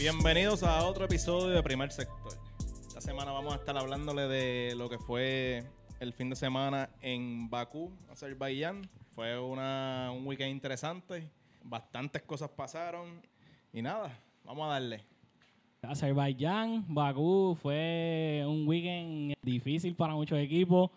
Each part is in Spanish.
Bienvenidos a otro episodio de Primer Sector. Esta semana vamos a estar hablándole de lo que fue el fin de semana en Bakú, Azerbaiyán. Fue una, un weekend interesante, bastantes cosas pasaron y nada, vamos a darle. Azerbaiyán, Bakú fue un weekend difícil para muchos equipos.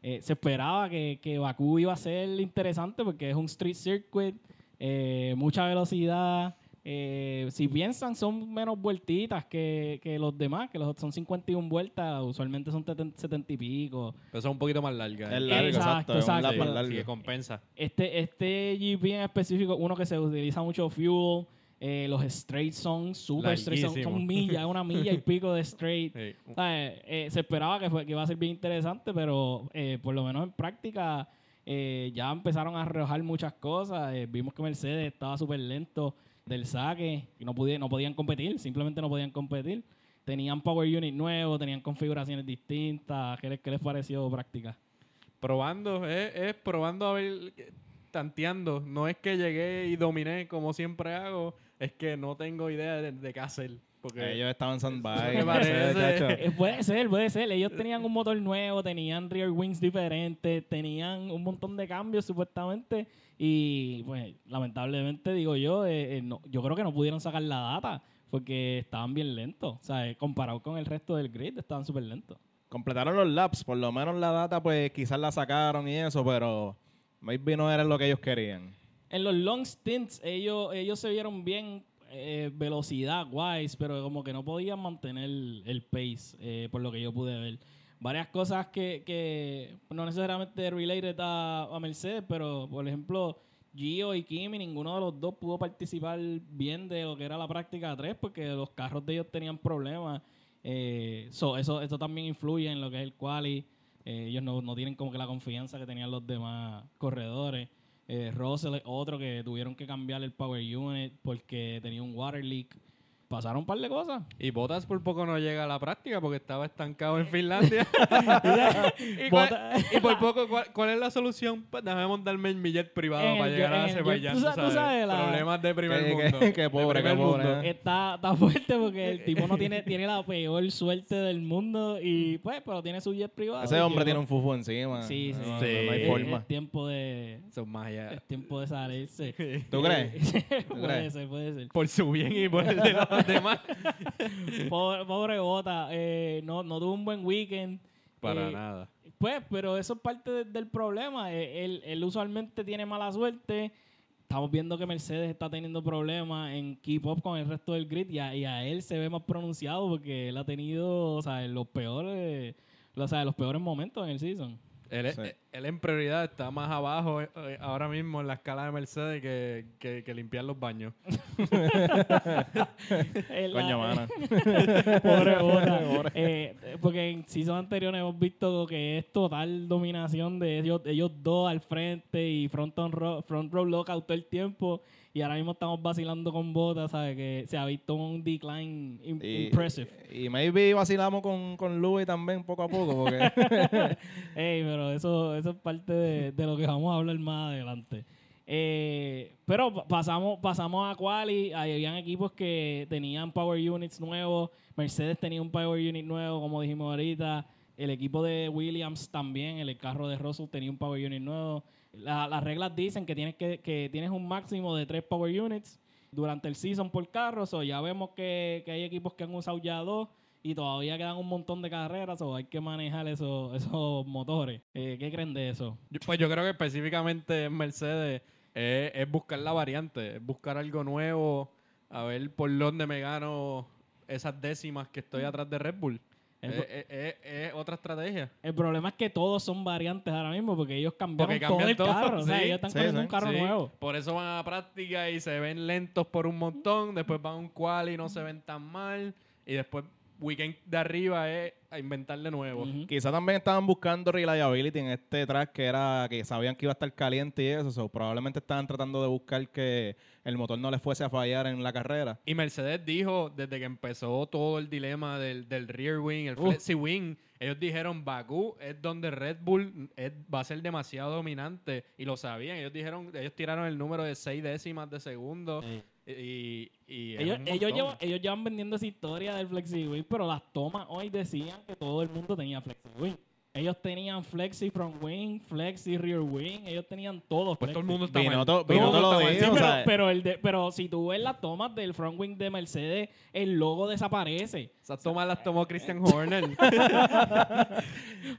Eh, se esperaba que, que Bakú iba a ser interesante porque es un street circuit, eh, mucha velocidad. Eh, si piensan, son menos vueltitas que, que los demás, que los son 51 vueltas, usualmente son 70 y pico. Pero son un poquito más largas. Es ¿eh? largo, Exacto, exacto, es un exacto. más Sí, largo. sí, que compensa. Este, este GP en específico, uno que se utiliza mucho fuel, eh, los straight son super straight, son, son millas, una milla y pico de straight. Sí. O sea, eh, eh, se esperaba que, fue, que iba a ser bien interesante, pero eh, por lo menos en práctica eh, ya empezaron a arrojar muchas cosas. Eh, vimos que Mercedes estaba súper lento del saque y no, pudi- no podían competir, simplemente no podían competir. Tenían power unit nuevo, tenían configuraciones distintas. ¿Qué les, qué les pareció práctica? Probando, es, es probando a ver, tanteando. No es que llegué y dominé como siempre hago, es que no tengo idea de, de qué hacer. Porque Ellos estaban. Me parece. Eh, puede ser, puede ser. Ellos tenían un motor nuevo, tenían rear wings diferentes, tenían un montón de cambios supuestamente. Y pues lamentablemente digo yo, eh, eh, no- yo creo que no pudieron sacar la data porque estaban bien lentos. O sea, eh, comparado con el resto del grid, estaban súper lentos. Completaron los laps, por lo menos la data pues quizás la sacaron y eso, pero maybe no era lo que ellos querían. En los long stints, ellos, ellos se vieron bien eh, velocidad wise, pero como que no podían mantener el pace, eh, por lo que yo pude ver. Varias cosas que, que no necesariamente related a, a Mercedes, pero por ejemplo, Gio y Kimi, ninguno de los dos pudo participar bien de lo que era la práctica 3, porque los carros de ellos tenían problemas. Eh, so, eso, eso también influye en lo que es el quali. Eh, ellos no, no tienen como que la confianza que tenían los demás corredores. Eh, Russell es otro que tuvieron que cambiar el power unit porque tenía un water leak. Pasaron un par de cosas. Y Botas por poco no llega a la práctica porque estaba estancado en Finlandia. y, cuál- Bottas- y por poco, ¿cuál, cuál es la solución? Pues déjame montarme en mi jet privado En para el llegar a. Azerbaiyán. Tú tú sabes- tú sabes. sabes la- Problemas de primer Que- mundo. de pobre, que pobre, mundo. Está, está fuerte porque el tipo no tiene, tiene la peor suerte del mundo y pues, pero tiene su jet privado. Ese hombre llegó. tiene un fufu encima. Sí, sí. No, Sí. no hay Es- forma. Es tiempo de, Son magia. es tiempo de salirse. ¿Tú crees? puede crees? ser, puede ser. Por su bien y por el de los demás. Pobre, pobre Bota, eh, no, no tuvo un buen weekend. Para Eh, nada. Pues, pero eso es parte de- del problema. Eh, Él, él usualmente tiene mala suerte. Estamos viendo que Mercedes está teniendo problemas en keep up con el resto del grid y a, y a él se ve más pronunciado porque él ha tenido, o sea, los peores, o sea, los peores momentos en el season. Él, Sí. él en prioridad está más abajo eh, eh, ahora mismo en la escala de Mercedes que, que- que limpiar los baños. Coño, mano. Pobre Bota. Eh, porque en season anteriores hemos visto que es total dominación de ellos, ellos dos al frente y front, on row, front row lockout todo el tiempo. Y ahora mismo estamos vacilando con Bota, ¿sabes? Que se ha visto un decline Y, impressive. y maybe vacilamos con, con Louis también poco a poco, porque Ey, pero eso, eso es parte de, de lo que vamos a hablar más adelante. Eh, pero pa- pasamos, pasamos a Quali, ahí habían equipos que tenían power units nuevos, Mercedes tenía un power unit nuevo, como dijimos ahorita, el equipo de Williams también, el carro de Russell tenía un power unit nuevo. La- las reglas dicen que tienes, que, que tienes un máximo de tres power units durante el season por carro, so ya vemos que, que hay equipos que han usado ya dos y todavía quedan un montón de carreras o hay que manejar esos, esos motores. Eh, ¿Qué creen de eso? Pues yo creo que específicamente en Mercedes es, es buscar la variante, es buscar algo nuevo, a ver por dónde me gano esas décimas que estoy atrás de Red Bull. Pro- es- es- es otra estrategia. El problema es que todos son variantes ahora mismo porque ellos cambiaron Porque todo el todo, carro. o sea, sí. ellos están Sí, corriendo sí. un carro nuevo. Por eso van a la práctica y se ven lentos por un montón, después van a un qual y no se ven tan mal, y después weekend de arriba es a inventar de nuevo. Ujú. quizá también estaban buscando reliability en este track que era que sabían que iba a estar caliente y eso. so, probablemente estaban tratando de buscar que el motor no les fuese a fallar en la carrera. Y Mercedes dijo, desde que empezó todo el dilema del, del rear wing, el Uf. flexi wing, ellos dijeron, Bakú es donde Red Bull es- va a ser demasiado dominante. Y lo sabían. Ellos dijeron, ellos tiraron el número de seis décimas de segundo. Y, Ellos, ellos, llevan, ellos llevan vendiendo esa historia del Flexi Wing, pero las tomas hoy decían que todo el mundo tenía Flexi Wing. Ellos tenían Flexi Front Wing, Flexi Rear Wing, ellos tenían todo. Pues todo el mundo está Vinoto mundo lo dijo, Sí, pero, sea, pero, el de- pero si tú ves las tomas del front wing de Mercedes, el logo desaparece. Esas tomas las tomó Christian Horner.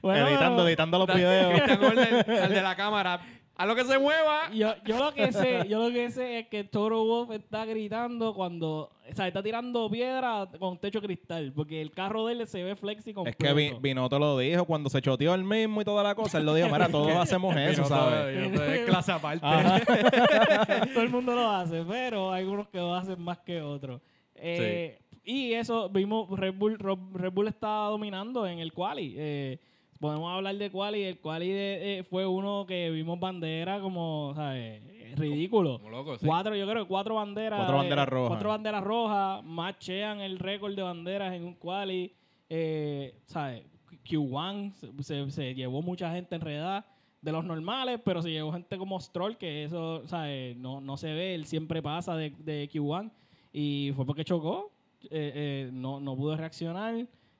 Bueno, editando, editando los videos. Christian Horner, el de la cámara. A lo que se mueva. Yo, yo lo que sé, yo lo que sé es que Toro Wolf está gritando cuando, o sea, está tirando piedra con techo cristal, porque el carro de él se ve flexi Es completo. que Vi- Vinoto lo dijo cuando se choteó el mismo y toda la cosa. Él lo dijo, mira, todos hacemos eso, ¿sabes? Es clase aparte. Ajá. Todo el mundo lo hace, pero hay unos que lo hacen más que otros. Eh, Y eso, vimos, Red Bull, Ro- Red Bull estaba dominando en el quali. Eh, podemos hablar de quali. El quali de- eh, fue uno que vimos bandera como, ¿sabes? Ridículo. Como loco, sí. Cuatro, yo creo que cuatro banderas. Cuatro banderas eh, rojas. Cuatro banderas rojas. Machean el récord de banderas en un quali. Eh, ¿sabes? Q1 se, se- se llevó mucha gente enredada de los normales, pero se llevó gente como Stroll, que eso, ¿sabes? No, no se ve, él siempre pasa de, de Q1. Y fue porque chocó. eh, eh, no, no pudo reaccionar.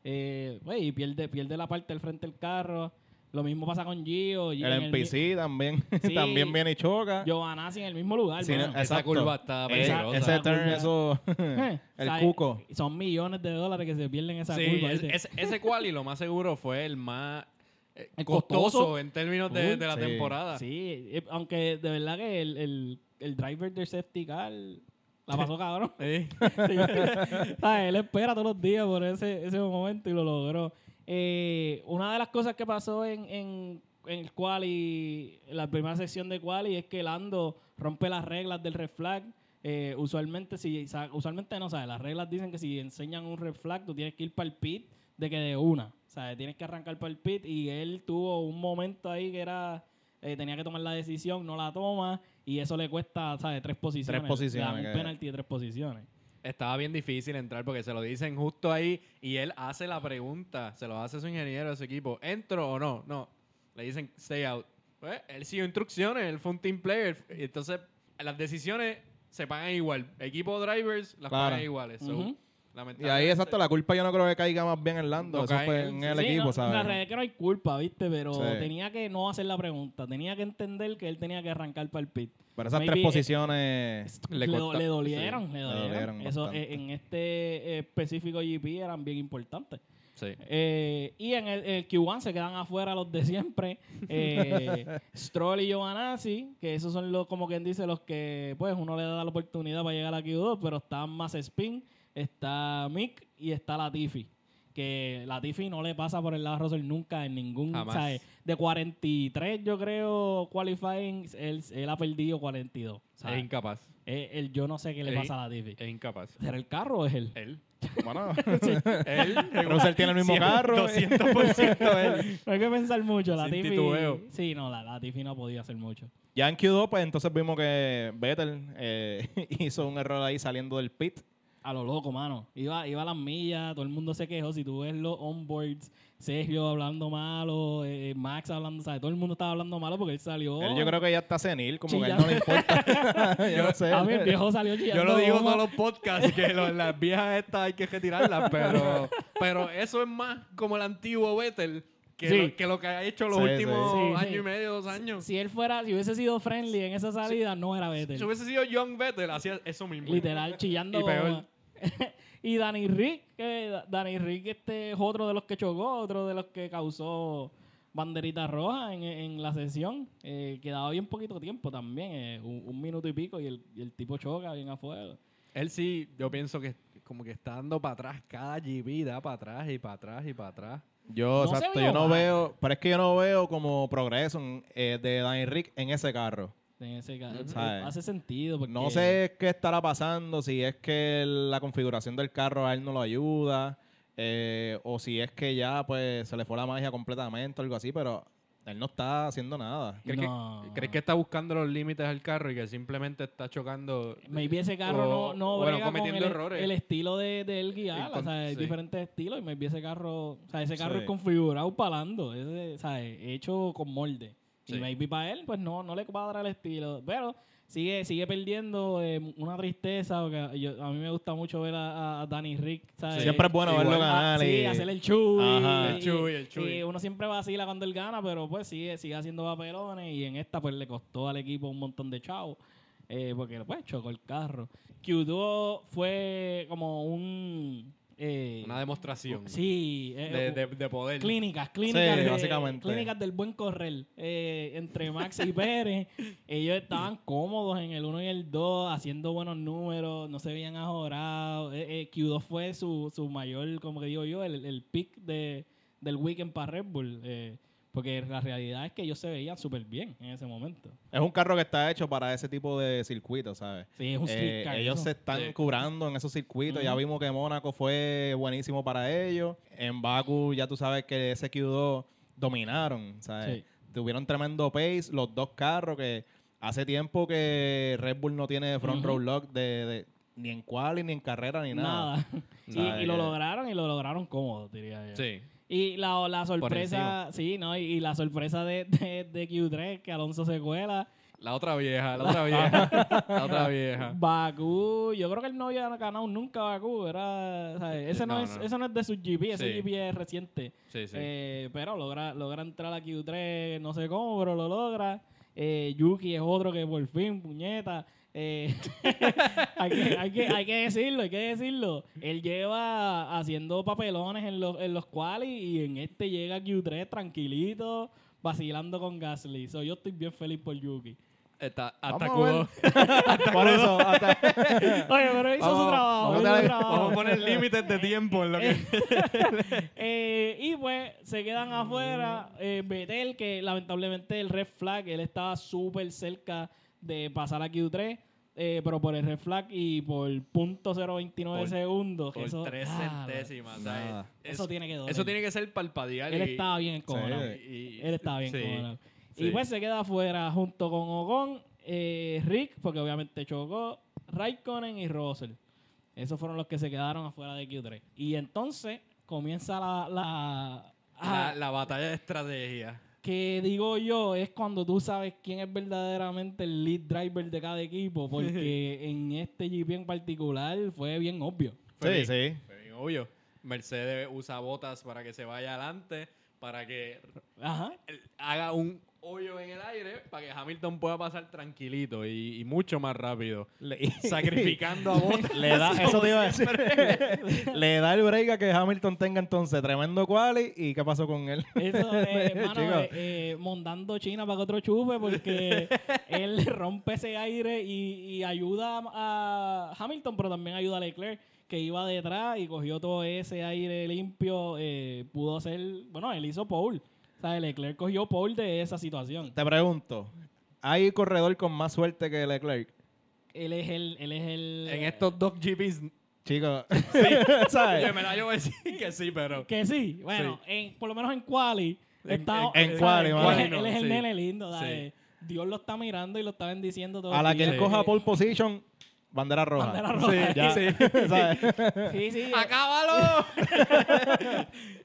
Eh, pues, y pierde, pierde la parte del frente del carro. Lo mismo pasa con Gio. Gio El NPC también, Sí. también viene y choca. Giovanazzi en el mismo lugar. Sí, Esa curva está Eh, peligrosa. ese Esa turn, curva. eso, Eh, el o sea, cuco. Son millones de dólares que se pierden en esa Sí, curva. ese, ese quali lo más seguro fue el más eh, El costoso, costoso. en términos de, de la Sí. temporada. Sí, aunque de verdad que el, el, el driver del safety car la pasó cabrón. Sí. Él espera todos los días por ese, ese momento y lo logró. Eh, una de las cosas que pasó en, en, en el quali, en la primera sección de quali, es que Lando rompe las reglas del red flag. Eh, usualmente, si, usualmente no, ¿sabes? Las reglas dicen que si enseñan un red flag, tú tienes que ir para el pit de que de una. O sea, tienes que arrancar para el pit y él tuvo un momento ahí que era... eh, tenía que tomar la decisión, no la toma y eso le cuesta, ¿sabes? Tres posiciones. Le posiciones, dan un penalti de tres posiciones. Estaba bien difícil entrar porque se lo dicen justo ahí y él hace la pregunta, se lo hace su ingeniero de su equipo, ¿entro o no? No. Le dicen stay out. Pues, él siguió instrucciones, él fue un team player. Y entonces las decisiones se pagan igual. Equipo drivers las Claro. pagan iguales. So. Y ahí, exacto, la culpa yo no creo que caiga más bien en Lando. No Eso cae fue él, en sí, el Sí, equipo, no, ¿sabes? La realidad es que no hay culpa, ¿viste? Pero Sí. tenía que no hacer la pregunta. Tenía que entender que él tenía que arrancar para el pit. Pero esas Maybe, tres eh, posiciones... Le, Le do- corta- le dolieron, sí, le le dolieron. dolieron Eso bastante. eh, en este eh, específico GP eran bien importantes. Sí. Eh, y en el, el Q1 se quedan afuera los de siempre. Eh, Stroll y Giovanazzi, que esos son los, como quien dice, los que pues uno le da la oportunidad para llegar a Q2, pero está más Spin, está Mick y está Latifi. Que Latifi no le pasa por el lado a Russell nunca en ningún. Jamás. ¿sabes? De 43, yo creo, qualifying, él, él ha perdido 42. Es incapaz. Eh, él- yo no sé qué le Es- pasa a Latifi. Es incapaz. ¿Será el carro o es él? Él. Bueno, Él. Russell tiene el mismo carro. 200% él. No hay que pensar mucho. La Sin Tiffy, titubeo. Sí, no, la, la Tiffy no podía hacer mucho. Ya en Q2, pues entonces vimos que Vettel eh, hizo un error ahí saliendo del pit. A lo loco, mano. Iba, iba a las millas, todo el mundo se quejó. Si tú ves los onboards, Sergio hablando malo, eh, Max hablando, ¿sabes? Todo el mundo estaba hablando malo porque él salió. Él yo creo que ya está senil, como que a él Chillando. no le importa. yo no sé. A mí el viejo salió chillando. Yo lo digo en todos los podcasts que lo- las viejas estas hay que retirarlas, pero, pero eso es más como el antiguo Vettel que, Sí. lo, que lo que ha hecho los Sí, últimos sí. Sí, año sí. y medio, dos años. Si él fuera, si hubiese sido friendly en esa salida, no era Vettel. Si hubiese sido Young Vettel, hacía eso mismo. Literal, chillando. Y peor. y Danny Rick, que Da- Danny Rick este es otro de los que chocó, otro de los que causó banderita roja en, en la sesión. Eh, quedaba bien poquito tiempo también, eh, un, un minuto y pico, y el, y el tipo choca bien a fuego. Él sí, yo pienso que como que está dando para atrás cada GB, da para atrás y para atrás y para atrás. Yo, No exacto, yo no mal. veo, pero es que yo no veo como progreso en- eh, de Danny Rick en ese carro. En ese ca- Ujú. eh, ¿Sabes? hace sentido. Porque No sé qué estará pasando, si es que la configuración del carro a él no lo ayuda, eh, o si es que ya pues se le fue la magia completamente o algo así, pero él no está haciendo nada. ¿Crees, No. que, ¿Crees que está buscando los límites al carro y que simplemente está chocando? Maybe ese carro O- no, no bueno, con cometiendo el, errores. el estilo de, de él guiar. Con- o sea, hay sí. diferentes estilos y maybe ese carro, o sea, ese carro Sí. es configurado palando, o sea, hecho con molde. Sí. Y maybe para él, pues no, no le cuadra el estilo. Pero sigue, sigue perdiendo eh, una tristeza. Porque yo- a mí me gusta mucho ver a, a Danny Rick. ¿sabes? Siempre es bueno verlo Ah, ganar. sí, y- hacer el chuy. Ajá. El chuy, el chuy. y uno siempre vacila cuando él gana, pero pues sigue, sigue haciendo papelones y en esta pues le costó al equipo un montón de chavos. eh, porque pues chocó el carro. Q2 fue como un... eh, Una demostración Sí, eh, de, de- de poder. Clínicas, clínicas, Sí, de- básicamente. clínicas del buen correr. Eh, entre Max y Pérez, ellos estaban cómodos en el 1 y el 2, haciendo buenos números, no se veían ajorados. Eh, eh, Q2 fue su, su mayor, como que digo yo, el, el pick de, del weekend para Red Bull. Porque la realidad es que ellos se veían súper bien en ese momento. Es un carro que está hecho para ese tipo de circuitos, ¿sabes? Sí, es un Eh, street car, ellos eso. se están Sí. curando en esos circuitos. Ya vimos que Mónaco fue buenísimo para ellos. En Baku ya tú sabes que ese Q2 dominaron, ¿sabes? Sí. Tuvieron tremendo pace los dos carros que hace tiempo que Red Bull no tiene front Ujú. row lock de, de- ni en quali, ni en carrera, ni nada. Nada. y, y lo lograron y lo lograron cómodo, diría yo. Sí. Y la, la sorpresa, sí, ¿no? Y, y la sorpresa de, de, de Q3, que Alonso se cuela. La otra vieja, la otra vieja. la otra vieja. Bakú, yo creo que él no había ganado nunca Bakú, era. Ese no, No, es, no. eso no es de su GP, ese Sí. GP es reciente. Sí, sí. Eh, pero logra, logra entrar a Q3, no sé cómo, pero lo logra. Eh, Yuki es otro que por fin, puñeta. Eh, hay, que, hay, que, hay que decirlo, hay que decirlo. Él lleva haciendo papelones en los, en los quali y en este llega Q3 tranquilito, vacilando con Gasly. So, yo estoy bien feliz por Yuki. Está, hasta. Q2. Por eso, hasta- Oye, pero hizo su Vamos- trabajo. vamos hizo a su trabajo. Vamos a poner límites de tiempo en lo que. Eh, y pues se quedan afuera. Eh, Betel, que lamentablemente el red flag, él estaba súper cerca de pasar a Q3, eh, pero por el red flag y por punto .029 Por- segundos. Por eso, tres ah, centésimas. ¿sabes? Eso Es- tiene que doler. Eso tiene que ser palpadear. Él y- estaba bien encojonado. Sí. Él estaba bien sí, encojonado. sí. Y pues se queda afuera junto con Ocon, eh, Rick, porque obviamente chocó, Raikkonen y Russell. Esos fueron los que se quedaron afuera de Q3. Y entonces comienza la... la La, ah, la batalla de estrategia. Que digo yo es cuando tú sabes quién es verdaderamente el lead driver de cada equipo, porque en este GP en particular fue bien obvio. Sí, sí. Fue bien obvio. Mercedes usa botas para que se vaya adelante, para que Ajá. haga un hoyo en el aire, para que Hamilton pueda pasar tranquilito y, y mucho más rápido. Le- Sacrificando a botas. Le da, eso te iba a decir. Le da el break a que Hamilton tenga entonces tremendo quali y qué pasó con él. Eso, eh, mano, eh, eh, mondando China para que otro chupe, porque él rompe ese aire y, y ayuda a Hamilton, pero también ayuda a Leclerc, que iba detrás y cogió todo ese aire limpio. eh, pudo ser, bueno, él hizo pole. Sea, Leclerc cogió pole de esa situación. Te pregunto, ¿hay corredor con más suerte que Leclerc? Él es el, él es el. En estos dos GPs, Chicos, que ¿sabes? me la yo voy a decir que sí, pero. Que sí, bueno, en- por lo menos en Quali. En- está- en- en ¿sabes? quali, él, es, él es el Sí. nene lindo, Sí. ¿sabes? Dios lo está mirando y lo está bendiciendo todo A la que él coja pole position, bandera roja. Bandera roja. Sí, ya. ¿sabes? Sí, sí. ¡Acábalo!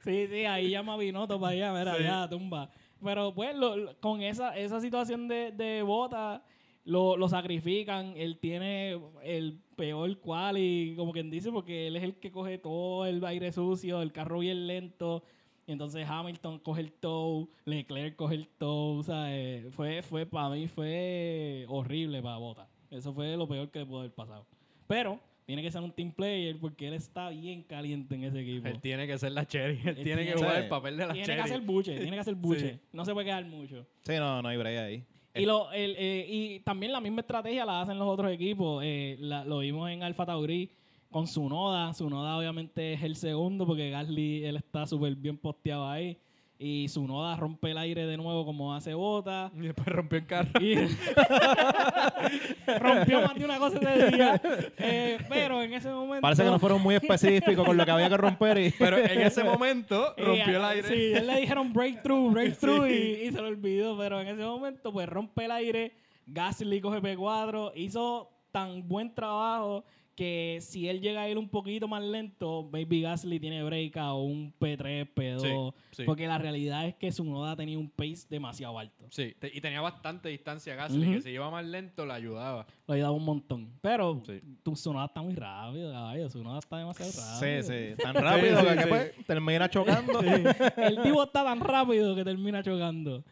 Sí, sí, ahí llama Binotto para allá, mira, Sí. ya, tumba. Pero pues lo- lo- con esa, esa situación de, de bota, lo, lo sacrifican. Él tiene el peor quali, como quien dice, porque él es el que coge todo el aire sucio, el carro bien lento. Y entonces Hamilton coge el tow, Leclerc coge el tow, o sea, eh, fue, fue para mí fue horrible para Bota. Eso fue lo peor que pudo haber pasado. Pero tiene que ser un team player porque él está bien caliente en ese equipo. Él tiene que ser la cherry. Él, Él tiene tiene que jugar el papel de la Tiene que cherry. hacer buche, tiene que hacer buche. Sí. No se puede quedar mucho. Sí, no, no hay break ahí. Y, lo, el, eh, y también la misma estrategia la hacen los otros equipos. Eh, la- lo vimos en Alfa Tauri con Sunoda. Sunoda obviamente es el segundo porque Gasly él está súper bien posteado ahí. Y Sunoda rompe el aire de nuevo como hace bota. Y después rompió el carro. Y rompió más de una cosa ese día. Eh, pero en ese momento... Parece que no fueron muy específicos con lo que había que romper y... Pero en ese momento rompió el aire. Sí, él le dijeron breakthrough, breakthrough Sí. y, y se lo olvidó. Pero en ese momento, pues rompe el aire. Gasly coge P4. Hizo tan buen trabajo que si él llega a ir un poquito más lento, Baby Gasly tiene break o un P3, P2. Sí, sí. Porque la realidad es que su noda tenía un pace demasiado alto. Sí, te- y tenía bastante distancia Gasly, Ujú. que si iba más lento le ayudaba. Lo ayudaba un montón. Pero Sí. tu Sonoda está muy rápido, caballo. Su Sonoda está demasiado rápido. Sí, sí. Tan rápido que sí. pues, termina chocando. El tipo está tan rápido que termina chocando.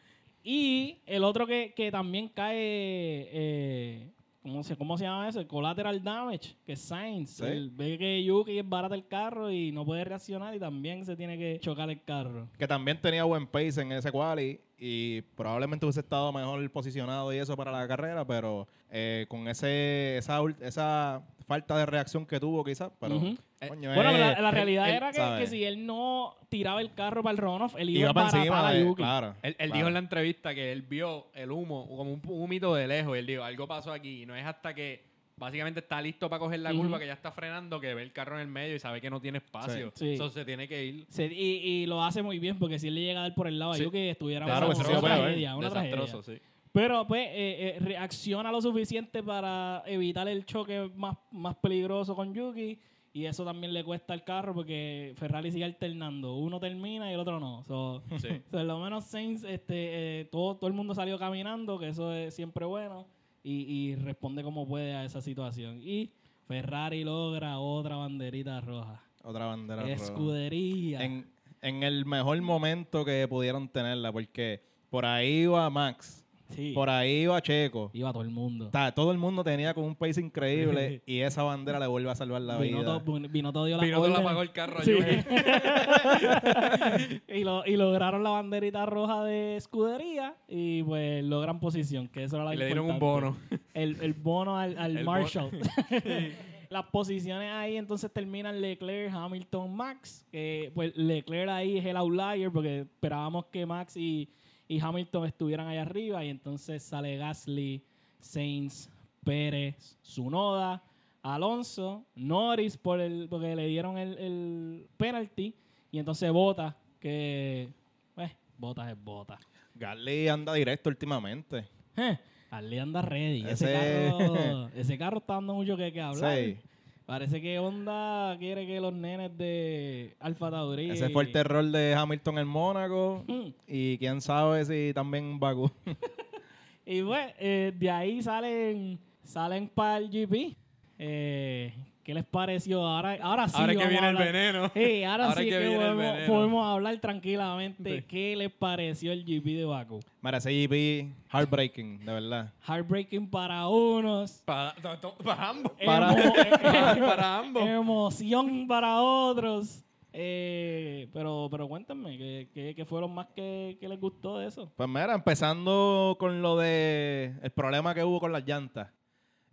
Y el otro que, que también cae, eh, ¿cómo, se, ¿cómo se llama eso? El collateral damage, que es Sainz. Sí. Él ve que Yuki es barata el carro y no puede reaccionar y también se tiene que chocar el carro. que también tenía buen pace en ese quali y probablemente hubiese estado mejor posicionado y eso para la carrera, pero eh, con ese esa, esa falta de reacción que tuvo quizás, pero coño, Bueno, eh, pero la, realidad él era que, que si él no tiraba el carro para el runoff, él iba, iba a para encima a de, Yuki. claro. Él, él claro. dijo en la entrevista que él vio el humo, como un, un humito de lejos, y él dijo, algo pasó aquí, y no es hasta que básicamente está listo para coger la curva, que ya está frenando, que ve el carro en el medio y sabe que no tiene espacio. Sí. Entonces se tiene que ir. Se- y, y lo hace muy bien porque si él le llega a dar por el lado Sí. a Yuki, estuviera Claro, una, pues, una tragedia, una tragedia. Desastroso, sí. Pero pues eh, eh, reacciona lo suficiente para evitar el choque más, más peligroso con Yuki. Y eso también le cuesta al carro porque Ferrari sigue alternando. Uno termina y el otro no. So, Sí. so, lo menos Sainz, este, eh, todo, todo el mundo salió caminando, que eso es siempre bueno. Y, y responde como puede a esa situación. Y Ferrari logra otra banderita roja. Otra bandera roja. Escudería. En, en el mejor momento que pudieron tenerla, porque por ahí iba Max, sí, por ahí iba Checo. iba todo el mundo. Ta- todo el mundo tenía con un pace increíble y esa bandera le vuelve a salvar la Vino vida. todo, vino todo dio la Pinoto le orden. apagó el carro a Sí. Y, lo- y lograron la banderita roja de escudería y pues logran posición, que eso era lo Y le dieron un bono. El, el bono al, al El Marshall. Las posiciones ahí entonces terminan Leclerc, Hamilton, Max. Que pues Leclerc ahí es el outlier porque esperábamos que Max y, y Hamilton estuvieran ahí arriba. Y entonces sale Gasly, Sainz, Pérez, Zunoda, Alonso, Norris por el, porque le dieron el, el penalty. Y entonces Bota, que pues, Bota es Bota. Gasly anda directo últimamente. Eh, Harley anda ready. Ese, Ese- carro, ese carro está dando mucho que, que hablar. Sí. Parece que Honda quiere que los nenes de Alfa Tauri. Ese fue el terror de Hamilton en Mónaco. Mm. Y quién sabe si también Bakú. Y pues, eh, de ahí salen, salen para el GP. Eh, ¿Qué les pareció? Ahora, ahora sí. Ahora que a viene el veneno. Sí, ahora, Ahora sí que que, viene el podemos, veneno. podemos hablar tranquilamente. Sí. ¿Qué les pareció el GP de Baku? Mira, ese GP, heartbreaking, de verdad. Heartbreaking para unos. Para, to- to- para ambos. Para- Para, para ambos. emoción para otros. Eh, pero, pero cuéntenme, ¿qué, qué, qué fue lo más que, que les gustó de eso? Pues mira, empezando con lo de el problema que hubo con las llantas.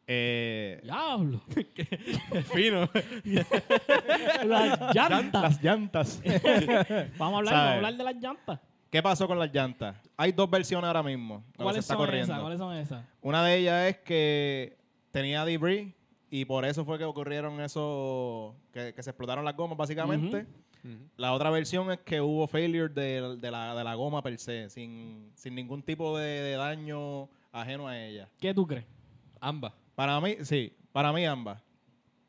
Eh, ¡Diablo! Fino. las llantas. las llantas. Vamos a hablar, vamos a hablar de las llantas. ¿Qué pasó con las llantas? Hay dos versiones ahora mismo. ¿Cuáles está son corriendo. esas? ¿Cuáles son esas? Una de ellas es que tenía debris y por eso fue que ocurrieron eso, que, que se explotaron las gomas básicamente. La otra versión es que hubo failure de, de la, de la goma per se, sin, sin ningún tipo de, de daño ajeno a ella. ¿Qué tú crees? Ambas. Para mí, sí, para mí ambas.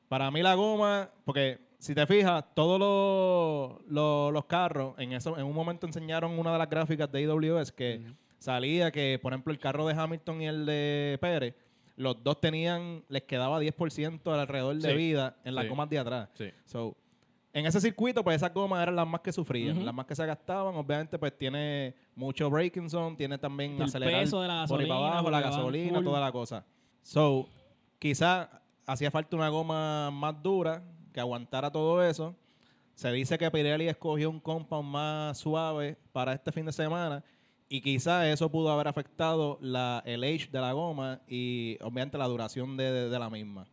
Para mí la goma, porque si te fijas, todos los, los, los carros, en eso, en un momento enseñaron una de las gráficas de AWS que salía que, por ejemplo, el carro de Hamilton y el de Pérez, los dos tenían, les quedaba 10% alrededor de Sí, vida en las sí. gomas de atrás. Sí. So, en ese circuito, pues esas gomas eran las más que sufrían, las más que se gastaban. Obviamente, pues tiene mucho braking zone, tiene también El acelerar peso de la por ahí para gasolina, abajo, la gasolina, full. toda la cosa. So, quizás hacía falta una goma más dura que aguantara todo eso. Se dice que Pirelli escogió un compound más suave para este fin de semana y quizás eso pudo haber afectado la, el age de la goma y obviamente la duración de, de- de la misma.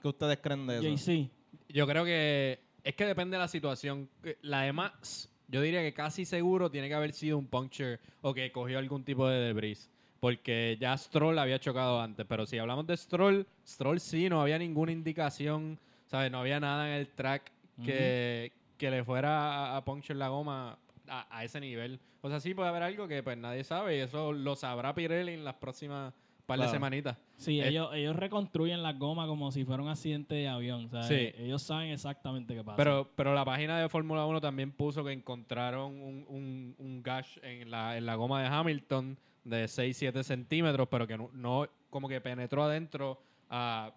¿Qué ustedes creen de eso? JC. Yo creo que es que depende de la situación. La de Max, yo diría que casi seguro tiene que haber sido un puncture o que cogió algún tipo de debris. Porque ya Stroll había chocado antes. Pero si hablamos de Stroll, Stroll sí, no había ninguna indicación. ¿Sabes? No había nada en el track que, que le fuera a, a puncture la goma a, a ese nivel. O sea, sí puede haber algo que pues nadie sabe y eso lo sabrá Pirelli en las próximas par Claro. de semanitas. Sí, Eh, ellos, ellos reconstruyen las gomas como si fuera un accidente de avión. sea, Sí. eh, Ellos saben exactamente qué pasa. Pero, pero la página de Fórmula 1 también puso que encontraron un, un, un gash en la, en la goma de Hamilton de 6-7 centímetros, pero que no, no como que penetró adentro a,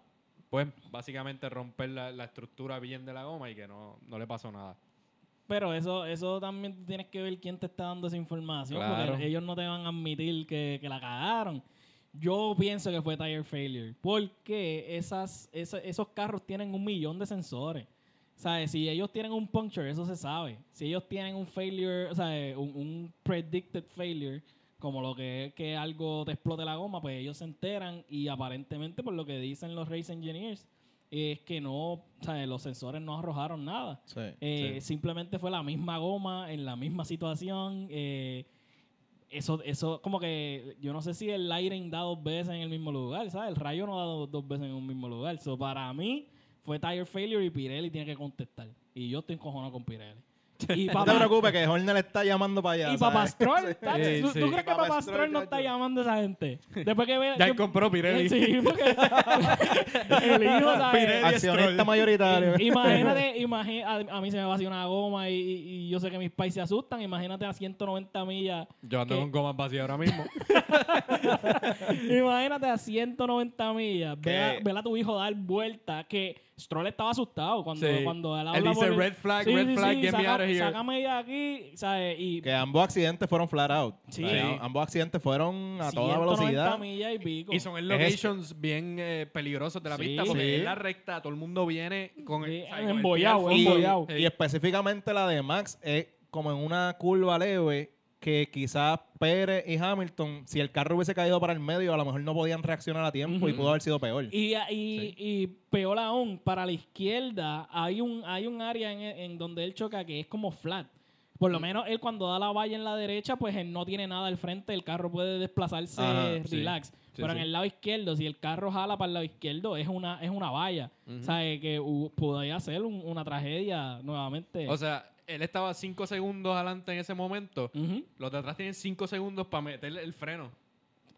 pues, básicamente romper la, la estructura bien de la goma y que no, no le pasó nada. Pero eso, eso también tienes que ver quién te está dando esa información. Claro. Porque ellos no te van a admitir que, que la cagaron. Yo pienso que fue tire failure. Porque esas, esa- esos carros tienen un millón de sensores. ¿Sabes? Si ellos tienen un puncture, eso se sabe. Si ellos tienen un failure, o sea, un, un predicted failure, como lo que es que algo te explote la goma, pues ellos se enteran y aparentemente por lo que dicen los race engineers es que no, o sea, los sensores no arrojaron nada. Sí. Eh, Simplemente fue la misma goma en la misma situación. eh, eso, eso, como que yo no sé si el lighting da dos veces en el mismo lugar, ¿sabes? El rayo no da do- dos veces en un mismo lugar. So, para mí fue tire failure y Pirelli tiene que contestar. Y yo estoy encojonado con Pirelli. Y No te papá, preocupes que Horner está llamando para allá. y ¿sabes? Papastrol, ¿Tú, sí. tú crees que Papa Papastrol Stroll, no está llamando a esa gente? Después que ve... Ya que- él compró Pirelli. Sí, porque el hijo, ¿sabes? Pirelli Accionista mayoritario. Imagínate, imagi- a, a mí se me vacía una goma y, y- y yo sé que mis pais se asustan. Imagínate a 190 millas. Yo ando ¿Qué? con gomas vacías ahora mismo. Imagínate a 190 millas. Ve a, ¿Qué? ver a tu hijo dar vuelta. Que Stroll estaba asustado cuando, Sí. cuando él Él habla dice, por el- "Red flag, red flag, get me saca- out of here". Sácame de aquí, ¿sabes? Y Que ambos accidentes fueron flat out. Sí. O sea, Sí. Ambos accidentes fueron a toda 190 velocidad. y pico. Y son en Es locations bien eh, peligrosos de la Sí. pista porque Sí. en la recta todo el mundo viene con Sí, el, embollado, al Y, embollado. y específicamente la de Max es como en una curva leve que quizás Pérez y Hamilton, si el carro hubiese caído para el medio, a lo mejor no podían reaccionar a tiempo y pudo haber sido peor. Y, y, y peor aún, para la izquierda hay un, hay un área en, en donde él choca que es como flat. Por lo menos él cuando da la valla en la derecha, pues él no tiene nada al frente, el carro puede desplazarse Ajá, relax. Sí, Pero en el lado izquierdo, si el carro jala para el lado izquierdo, es una, es una valla. Ujú. ¿Sabes? Que hu- podría ser un- una tragedia nuevamente. O sea, él estaba 5 segundos adelante en ese momento. Los de atrás tienen 5 segundos para meterle el freno.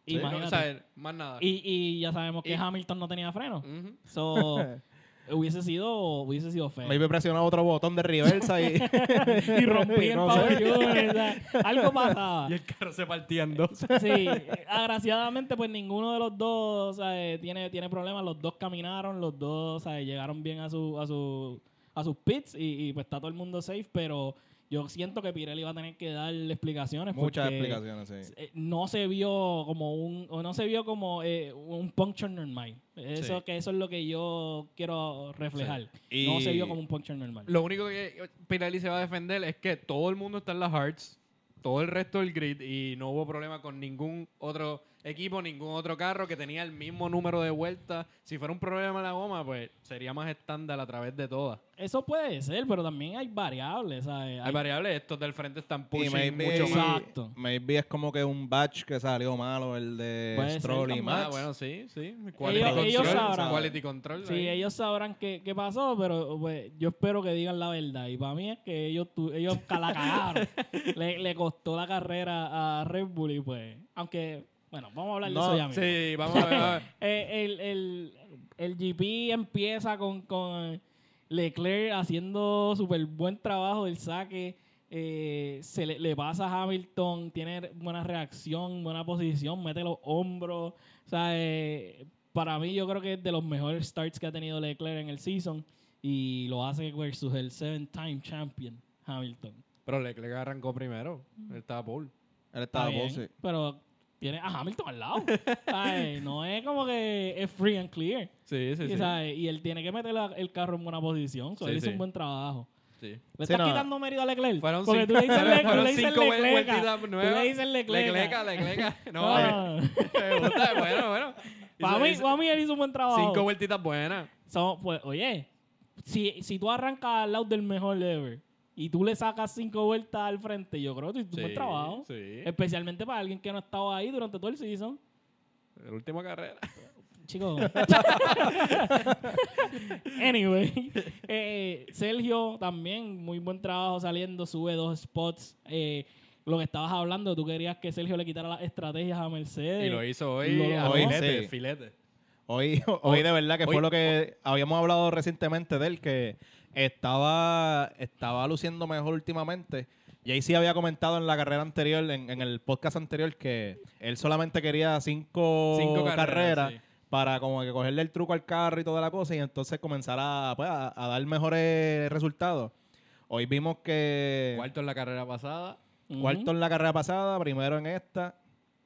O sea, más nada. y, y ya sabemos que Y- Hamilton no tenía freno. Ujú. So, hubiese sido, hubiese sido feo. Maybe presionaba otro botón de reversa y... y rompí el No sea, algo pasaba. Y el carro se partía en dos. Sí, agraciadamente, pues ninguno de los dos eh, tiene, tiene problemas. Los dos caminaron, los dos llegaron bien a, su, a, su, a sus pits y, y, pues está todo el mundo safe. Pero yo siento que Pirelli va a tener que dar explicaciones. Muchas explicaciones, sí. eh, No se vio como un, o no se vio como eh, un puncture normal. Eso, Sí. que eso es lo que yo quiero reflejar. Sí. No se vio como un puncture normal. Lo único que Pirelli se va a defender es que todo el mundo está en las Hearts, todo el resto del grid, y no hubo problema con ningún otro equipo, ningún otro carro que tenía el mismo número de vueltas. Si fuera un problema en la goma, pues sería más estándar a través de todas. Eso puede ser, pero también hay variables. ¿sabes? Hay variables, estos del frente están Y pushing maybe, mucho más. Exacto. maybe es como que un batch que salió malo, el de Puede Stroll y. Max. Ah, bueno, sí, sí. Ellos- ellos sabrán. Quality control. Sí, ahí. ellos sabrán qué, qué pasó, pero pues, yo espero que digan la verdad. Y para mí es que ellos, tu- ellos la cagaron. le, le costó la carrera a Red Bull y pues, aunque, bueno, vamos a hablar No, de eso ya mismo. Sí, vamos a ver. a ver. Eh, el, el, el GP empieza con, con Leclerc haciendo súper buen trabajo del saque. eh, se le, le pasa a Hamilton, tiene buena reacción, buena posición, mete los hombros. O sea, eh, para mí yo creo que es de los mejores starts que ha tenido Leclerc en el season. Y lo hace versus el seven-time champion Hamilton. Pero Leclerc arrancó primero. Él estaba pole. Él estaba bien, pose. pero tiene a Hamilton al lado. ¿sabes? No es como que es free and clear. Sí, sí, y, sí. ¿sabes? y él tiene que meter la- el carro en buena posición. So, Sí, él hizo sí. un buen trabajo. sí. ¿Le Sí, estás no. quitando mérito a Leclerc? Fueron Porque cinco, tú le dices, Le- tú le dices cinco Leclerc. vueltitas Tú nuevas. le dices Leclerc. Leclerc, Leclerc. No, No. me gusta, bueno, bueno. Para mí, hizo para mí él hizo un buen trabajo. Cinco vueltitas buenas. So, pues, oye, si, si tú arrancas al lado del mejor ever y tú le sacas cinco vueltas al frente, yo creo que hiciste un buen trabajo. Sí. Especialmente para alguien que no estaba ahí durante todo el season. La última carrera. Chicos. anyway, eh, Sergio también, muy buen trabajo saliendo, sube dos spots. Eh, lo que estabas hablando, tú querías que Sergio le quitara las estrategias a Mercedes. Y lo hizo hoy Lo a logró. filete, Sí. filete. Hoy, hoy de verdad que hoy- fue lo que habíamos hablado recientemente de él, que estaba, estaba luciendo mejor últimamente. Y ahí sí había comentado en la carrera anterior, en, en el podcast anterior, que él solamente quería cinco, Cinco carreras, carreras, sí. para como que cogerle el truco al carro y toda la cosa y entonces comenzar a, pues, a, a dar mejores resultados. Hoy vimos que Cuarto en la carrera pasada. Cuarto en la carrera pasada, primero en esta.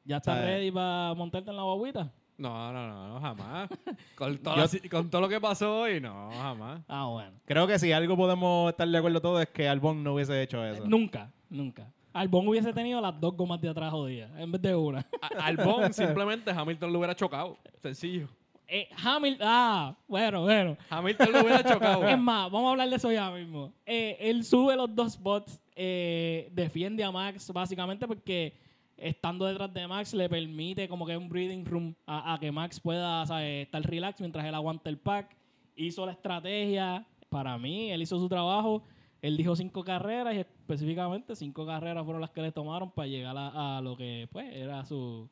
¿Ya estás ready para montarte en la guaguita? No, no, no, no, jamás. con, Yo- si- con todo lo que pasó hoy, no, jamás. Ah, bueno. Creo que si algo podemos estar de acuerdo todos es que Albon no hubiese hecho eso. Nunca, nunca. Albon hubiese tenido las dos gomas de atrás jodidas en vez de una. Albon simplemente Hamilton lo hubiera chocado. Sencillo. Eh, Hamilton, ah, bueno, bueno. Hamilton lo hubiera chocado. Es más, vamos a hablar de eso ya mismo. Eh, él sube los dos spots, eh, defiende a Max básicamente porque estando detrás de Max le permite como que un breathing room a, a que Max pueda ¿sabes? estar relax mientras él aguanta el pack. Hizo la estrategia, para mí, él hizo su trabajo. Él dijo cinco carreras y específicamente cinco carreras fueron las que le tomaron para llegar a, a lo que pues era su,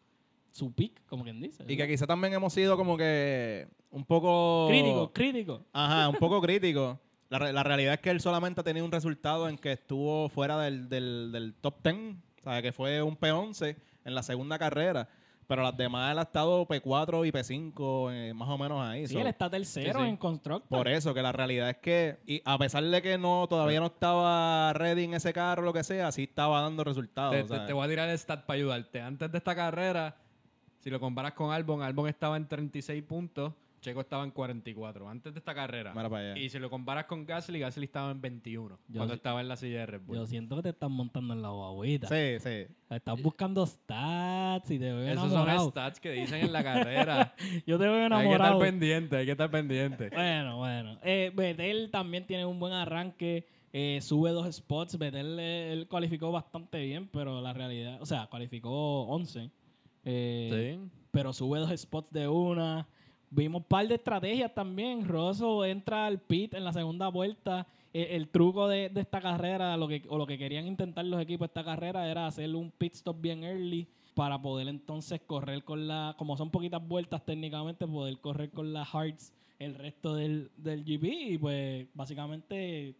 su pick, como quien dice. Y que quizá también hemos sido como que un poco... Crítico, crítico. Ajá, un poco crítico. La, la realidad es que él solamente ha tenido un resultado en que estuvo fuera del, del, del top 10, o sea, que fue un P11 en la segunda carrera. Pero las demás él ha estado P4 y P5, eh, más o menos ahí. Sí, So, él está tercero Sí, sí. en Constructor. Por eso, que la realidad es que, y a pesar de que no todavía no estaba ready en ese carro o lo que sea, sí estaba dando resultados. O te- te voy a tirar el stat para ayudarte. Antes de esta carrera, si lo comparas con Albon, Albon estaba en 36 puntos, Checo estaba en 44. Antes de esta carrera. Mira para allá. Y si lo comparas con Gasly, Gasly estaba en 21. Yo cuando estaba en la silla de Red Bull. Yo siento que te están montando en la guaguita. Sí, sí. Estás buscando stats y te veo Esos son enamorado. stats que dicen en la carrera. Yo te veo hay que estar enamorado. pendiente, hay que estar pendiente. Bueno, bueno. Eh, Betel también tiene un buen arranque. eh, sube dos spots. Betel eh, él cualificó bastante bien, pero la realidad, o sea, cualificó 11. eh, Sí. Pero sube dos spots de una. Vimos un par de estrategias también. Rosso entra al pit en la segunda vuelta. Eh, el truco de, de esta carrera, lo que, o lo que querían intentar los equipos de esta carrera, era hacer un pit stop bien early para poder entonces correr con la, como son poquitas vueltas técnicamente, poder correr con las hearts el resto del, del GP y pues básicamente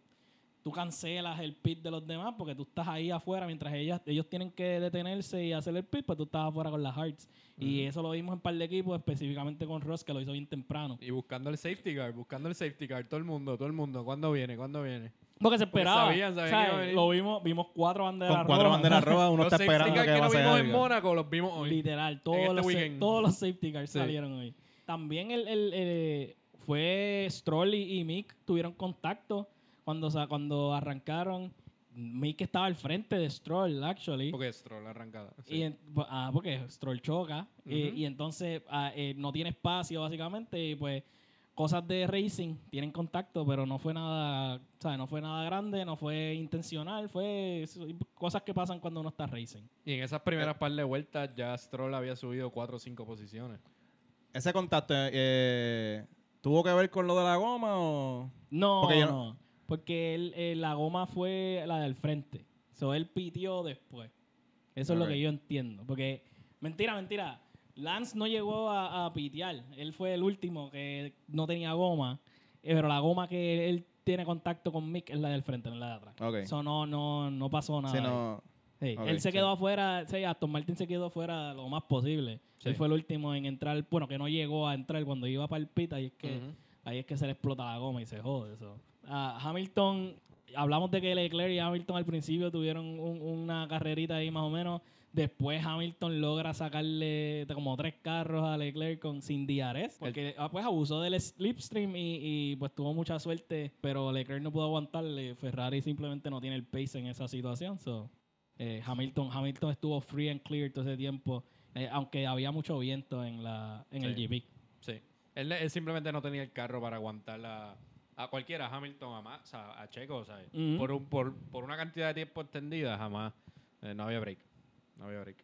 tú cancelas el pit de los demás porque tú estás ahí afuera mientras ellas, ellos tienen que detenerse y hacer el pit, pues tú estás afuera con las hearts. Y eso lo vimos en un par de equipos, específicamente con Ross, que lo hizo bien temprano. Y buscando el safety car, buscando el safety car, todo el mundo, todo el mundo. ¿Cuándo viene? ¿Cuándo viene? Porque se esperaba. sabían, sabían ¿sabes? que iba a venir. Lo vimos, vimos cuatro banderas Con cuatro rojas. banderas rojas, uno Los está safety esperando car que que no pase vimos en. Mónaco los vimos hoy. Literal, todos, este los, weekend. todos los safety cars Sí. salieron hoy. También el, el- el- fue Stroll y Mick tuvieron contacto cuando, cuando arrancaron. Mick estaba al frente de Stroll, actually. Porque Stroll arrancada. sí. Y ah, porque Stroll choca y- Ujú. y, entonces ah, eh, no tiene espacio básicamente y pues cosas de racing tienen contacto pero no fue nada ¿sabes? no fue nada grande no fue intencional fue cosas que pasan cuando uno está racing Y en esas primeras par de vueltas ya Stroll había subido 4 o 5 posiciones. ¿Ese contacto eh, tuvo que ver con lo de la goma o...? no Porque yo no, no- porque él, eh, la goma fue la del frente so él pitió después eso es lo que yo entiendo porque mentira mentira Lance no llegó a, a pitear él fue el último que no tenía goma eh, pero la goma que él tiene contacto con Mick es la del frente no es la de atrás Ok. eso no no no pasó nada ahí. no... Sí, él se sí. quedó afuera, sí, Aston Martin se quedó afuera lo más posible. Sí. Él fue el último en entrar, bueno, que no llegó a entrar cuando iba para el pit, ahí es que, ahí es que se le explota la goma y se jode eso. Ah, Hamilton, hablamos de que Leclerc y Hamilton al principio tuvieron un- una carrerita ahí más o menos. Después Hamilton logra sacarle como tres carros a Leclerc con sin DRS, porque ah, pues abusó del slipstream y, y, pues tuvo mucha suerte, pero Leclerc no pudo aguantarle. Ferrari simplemente no tiene el pace en esa situación. So, eh, Hamilton, Hamilton estuvo free and clear todo ese tiempo, eh, aunque había mucho viento en la en el. GP. Sí. Él, él simplemente no tenía el carro para aguantar a, a cualquiera, a Hamilton, a, Max, a, a Checo, ¿sabes? Por, un, por, por una cantidad de tiempo extendida, jamás. eh, no había break. No había break.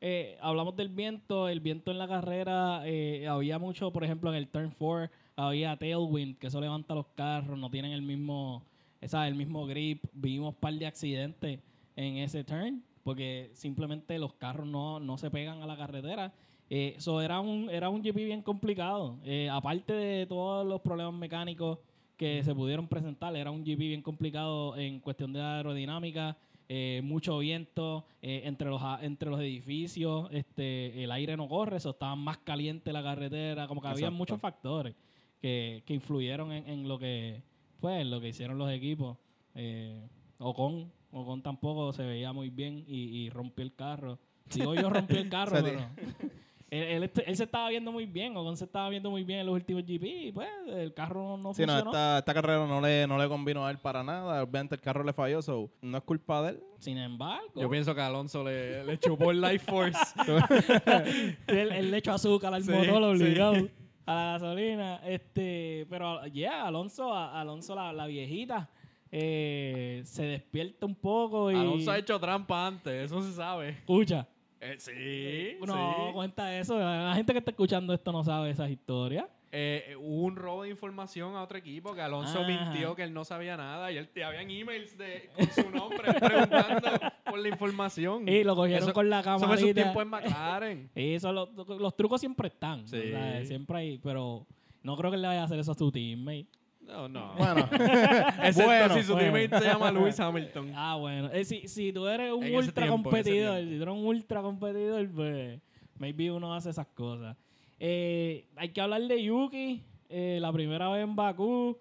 Eh, hablamos del viento, el viento en la carrera, eh, había mucho, por ejemplo, en el turn 4 había tailwind, que eso levanta los carros, no tienen el mismo, esa, el mismo grip, vimos un par de accidentes en ese turn, porque simplemente los carros no, no se pegan a la carretera. Eso era un, era un GP bien complicado. Eh, aparte de todos los problemas mecánicos que se pudieron presentar, era un GP bien complicado en cuestión de aerodinámica. Eh, mucho viento eh, entre los entre los edificios, este, el aire no corre, eso estaba más caliente la carretera, como que había muchos factores que, que influyeron en, en lo que pues lo que hicieron los equipos. Eh, Ocon, Ocon tampoco se veía muy bien y, y rompió el carro. Digo yo rompió el carro, pero él, él, est- él se estaba viendo muy bien, Ocon se estaba viendo muy bien en los últimos GP y pues el carro no Sí, no, funcionó. esta, esta carrera no le, no le convino a él para nada. Obviamente el carro le falló, so no es culpa de él. Sin embargo, Yo pienso que Alonso le, le chupó el Life Force. él, él le echó azúcar al Sí, motor sí. obligado a la gasolina. Este, pero ya, Alonso, a- Alonso la, la viejita, eh, se despierta un poco y Alonso ha hecho trampa antes, eso se sabe. escucha. Eh, sí, No, sí. cuenta eso. La gente que está escuchando esto no sabe esas historias. Eh, hubo un robo de información a otro equipo que Alonso Ajá. mintió que él no sabía nada y él te habían emails de, con su nombre preguntando por la información. Y lo cogieron Eso- con la Eso fue su tiempo en McLaren. Y eso, lo- los trucos siempre están. Sí. o sea, siempre hay, pero no creo que le vaya a hacer eso a su teammate. No, no. Bueno, Excepto bueno, si su bueno. teammate se llama Lewis Hamilton. Ah, bueno. Eh, si, si tú eres un En ultra tiempo, competidor, si tú eres un ultra competidor, pues maybe uno hace esas cosas. Eh, hay que hablar de Yuki. Eh, la primera vez en Bakú.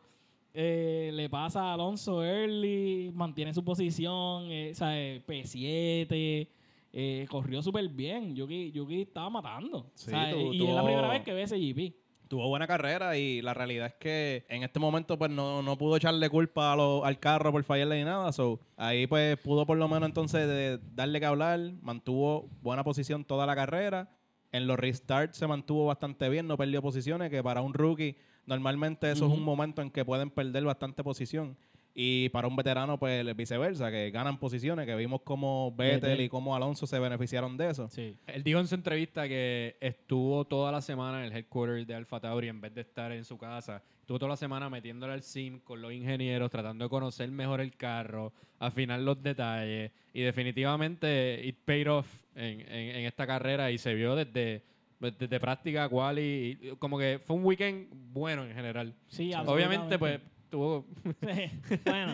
eh, le pasa a Alonso early, mantiene su posición, eh, o sea, eh, P7, eh, corrió súper bien. Yuki, Yuki estaba matando. Sí, o sea, tu- y es la primera vez que ve ese GP. Tuvo buena carrera y la realidad es que en este momento pues no, no pudo echarle culpa a lo- al carro por fallarle ni nada. So, ahí pues pudo por lo menos entonces de- darle que hablar, mantuvo buena posición toda la carrera. En los restarts se mantuvo bastante bien, no perdió posiciones, que para un rookie normalmente eso es un momento en que pueden perder bastante posición. Y para un veterano, pues viceversa, que ganan posiciones, que vimos como Vettel y como Alonso se beneficiaron de eso. Sí. Él dijo en su entrevista que estuvo toda la semana en el headquarters de Alfa Tauri en vez de estar en su casa. Estuvo toda la semana metiéndole al sim con los ingenieros, tratando de conocer mejor el carro, afinar los detalles. Y definitivamente it paid off en, en- en esta carrera y se vio desde, desde práctica, cual y como que fue un weekend bueno en general. Sí, Obviamente, pues. Tuvo... Bueno,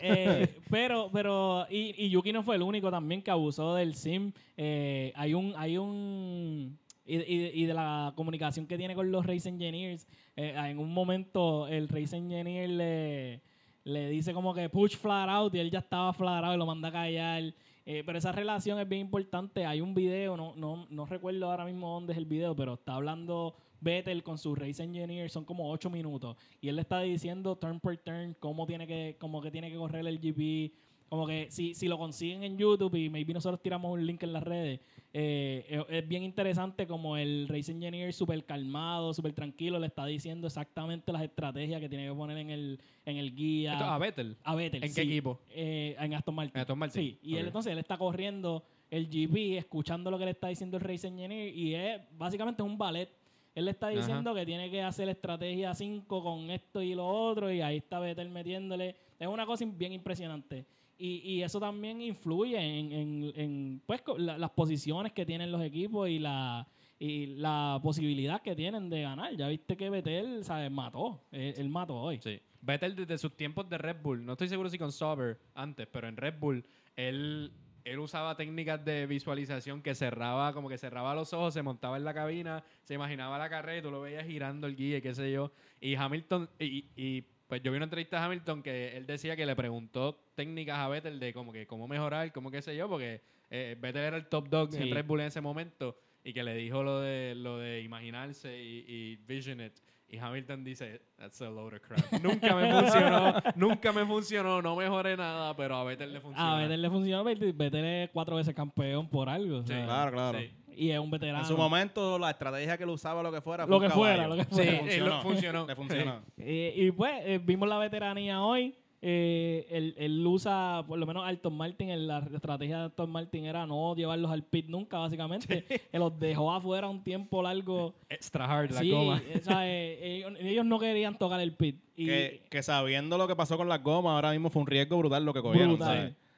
eh, pero, pero, y, y Yuki no fue el único también que abusó del sim. Eh, hay un, hay un, y, y- y de la comunicación que tiene con los race engineers. eh, en un momento el race engineer le, le dice como que push flat out y él ya estaba flat out y lo manda a callar. Eh, pero esa relación es bien importante. Hay un video, no, no, no recuerdo ahora mismo dónde es el video, pero está hablando Vettel con su race engineer, son como ocho minutos. Y él le está diciendo turn per turn cómo tiene que, cómo que tiene que correr el GP. Como que si, si lo consiguen en YouTube y maybe nosotros tiramos un link en las redes, eh, es, es bien interesante como el race engineer súper calmado, súper tranquilo, le está diciendo exactamente las estrategias que tiene que poner en el, en el guía. Esto- a Vettel. A Vettel, ¿En qué equipo? Eh, en Aston Martin. En Aston Martin. Sí, y él entonces él está corriendo el GP, escuchando lo que le está diciendo el race engineer y es básicamente un ballet. Él le está Ajá. diciendo que tiene que hacer estrategia 5 con esto y lo otro y ahí está Vettel metiéndole. Es una cosa bien impresionante. Y, y eso también influye en, en- en, pues, la- las posiciones que tienen los equipos y la, y la posibilidad que tienen de ganar. Ya viste que Vettel ¿sabes? mató. Él, él mató hoy. Sí. Vettel desde sus tiempos de Red Bull, no estoy seguro si con Sauber antes, pero en Red Bull él, él usaba técnicas de visualización que cerraba, como que cerraba los ojos, se montaba en la cabina, se imaginaba la carrera y tú lo veías girando el guía, y qué sé yo. Y Hamilton, y, y, pues yo vi una entrevista a Hamilton que él decía que le preguntó técnicas a Vettel de como que cómo mejorar, cómo qué sé yo, porque eh, Vettel era el top dog Sí. en Red Bull en ese momento y que le dijo lo de lo de imaginarse y, y vision it. Y Hamilton dice, that's a load of crap. nunca me funcionó, nunca me funcionó, no mejoré nada, pero a Vettel le funcionó. A Vettel le funcionó. Vettel, es cuatro veces campeón por algo. o Sí, sea, Claro, claro. Sí, Y es un veterano. En su momento, la estrategia que él usaba, lo que fuera, Lo que fuera, lo que Sí, fuera. eh, lo- funcionó. Le funcionó. Eh, y pues eh, vimos la veteranía hoy. Eh, él, él usa, por lo menos Alton Martin, en la estrategia de Alton Martin era no llevarlos al pit nunca, básicamente. Él los dejó afuera un tiempo largo. Extra hard la sí, goma. o sea, eh, ellos, ellos no querían tocar el pit. Y que, que sabiendo lo que pasó con las gomas, ahora mismo fue un riesgo brutal lo que cogieron.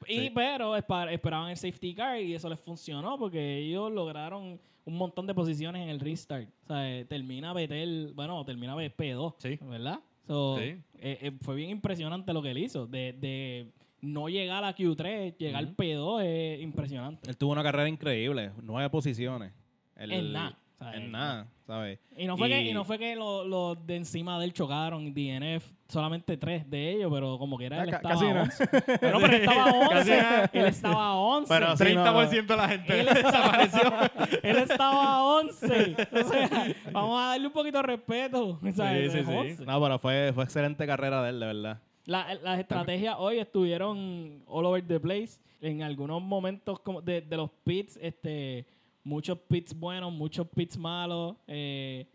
Y Sí. pero esperaban el safety car y eso les funcionó porque ellos lograron un montón de posiciones en el restart. O sea, eh, termina Betel, bueno, termina B- P2, Sí. ¿verdad? So, Sí. eh, eh, fue bien impresionante lo que él hizo. De, de no llegar a Q3, llegar Ujú. P2 es impresionante. Él tuvo una carrera increíble, nueve posiciones. Él- En nada. En nada, ¿sabes? Y no fue que, Y- no fue que los los de encima de él chocaron, DNF, solamente tres de ellos, pero como que era él Ah, ca- estaba casi a no. 11. Pero, pero él estaba a Casi 11. nada. él estaba a 11. Pero sí, no, 30% de la gente Él estaba- desapareció. Él estaba a 11. O sea, vamos a darle un poquito de respeto. O sea, Sí, sí, sí. 11. No, pero fue, fue excelente carrera de él, de verdad. La- las estrategias hoy estuvieron all over the place. En algunos momentos como de, de los pits, este, muchos pits buenos, muchos pits malos. Eh,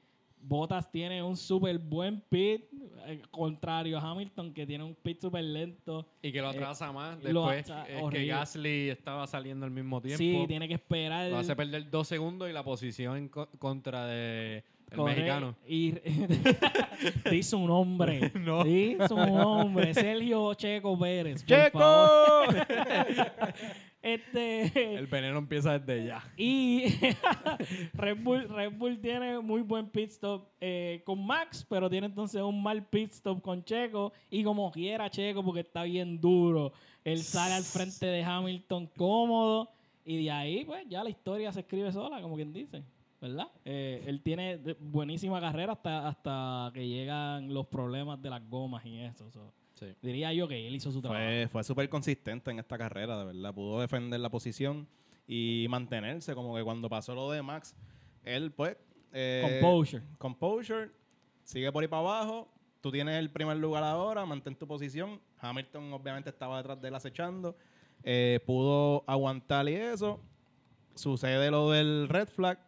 Bottas tiene un súper buen pit, eh, contrario a Hamilton, que tiene un pit súper lento. Y que lo Eh, atrasa más después. es que horrible. Gasly estaba saliendo al mismo tiempo. Sí, tiene que esperar. Lo hace perder dos segundos y la posición en co- contra de el correr mexicano. Y dice un nombre. No. Dice un nombre. Sergio Checo Pérez. favor. Este. El veneno empieza desde ya. Y Red, Bull, Red Bull tiene muy buen pit stop eh, con Max, pero tiene entonces un mal pit stop con Checo. Y como quiera Checo, porque está bien duro, él sale al frente de Hamilton cómodo. Y de ahí, pues ya la historia se escribe sola, como quien dice. ¿Verdad? Eh, él tiene buenísima carrera hasta, hasta que llegan los problemas de las gomas y eso. so. Sí. Diría yo que él hizo su trabajo. Fue, fue súper consistente en esta carrera, de verdad. Pudo defender la posición y mantenerse. Como que cuando pasó lo de Max, él, pues. eh, Composure. Composure. Sigue por ahí para abajo. Tú tienes el primer lugar ahora, mantén tu posición. Hamilton, obviamente, estaba detrás de él acechando. Eh, pudo aguantar y eso. Sucede lo del red flag.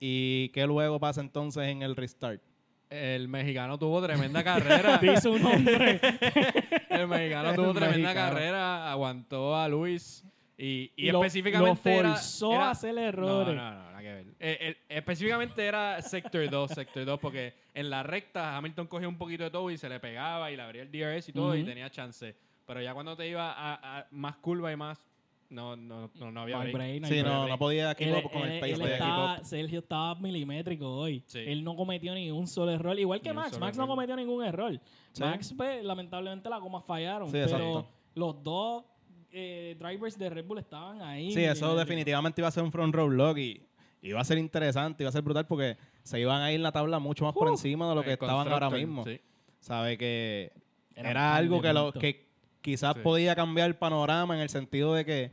¿Y qué luego pasa entonces en el restart? El mexicano tuvo tremenda carrera. Dice un nombre. el mexicano tuvo El tremenda mexicano. carrera, aguantó a Luis y, y Lo- específicamente lo era- forzó era- a hacer errores. No, no, no, nada que ver. Eh, el- específicamente era sector 2, sector 2, porque en la recta Hamilton cogía un poquito de todo y se le pegaba y le abría el DRS y todo y tenía chance. Pero ya cuando te iba a, a más curva y más, no, no, no, no había break. no Sí, break. no, no podía keep Él- up con él- el pace él de estaba- Sergio estaba milimétrico hoy. Sí. Él no cometió ni un solo error. Igual que Ni Max. Max no cometió ningún error. Sí. Max, pues, lamentablemente las gomas fallaron. Sí, pero exacto. los dos eh, drivers de Red Bull estaban ahí. Sí, eso definitivamente iba a ser un front row block y iba a ser interesante, iba a ser brutal porque se iban a ir en la tabla mucho más por Uh, encima de lo que estaban ahora mismo. sí. Sabe que Era era, algo que, lo, que quizás Sí. podía cambiar el panorama en el sentido de que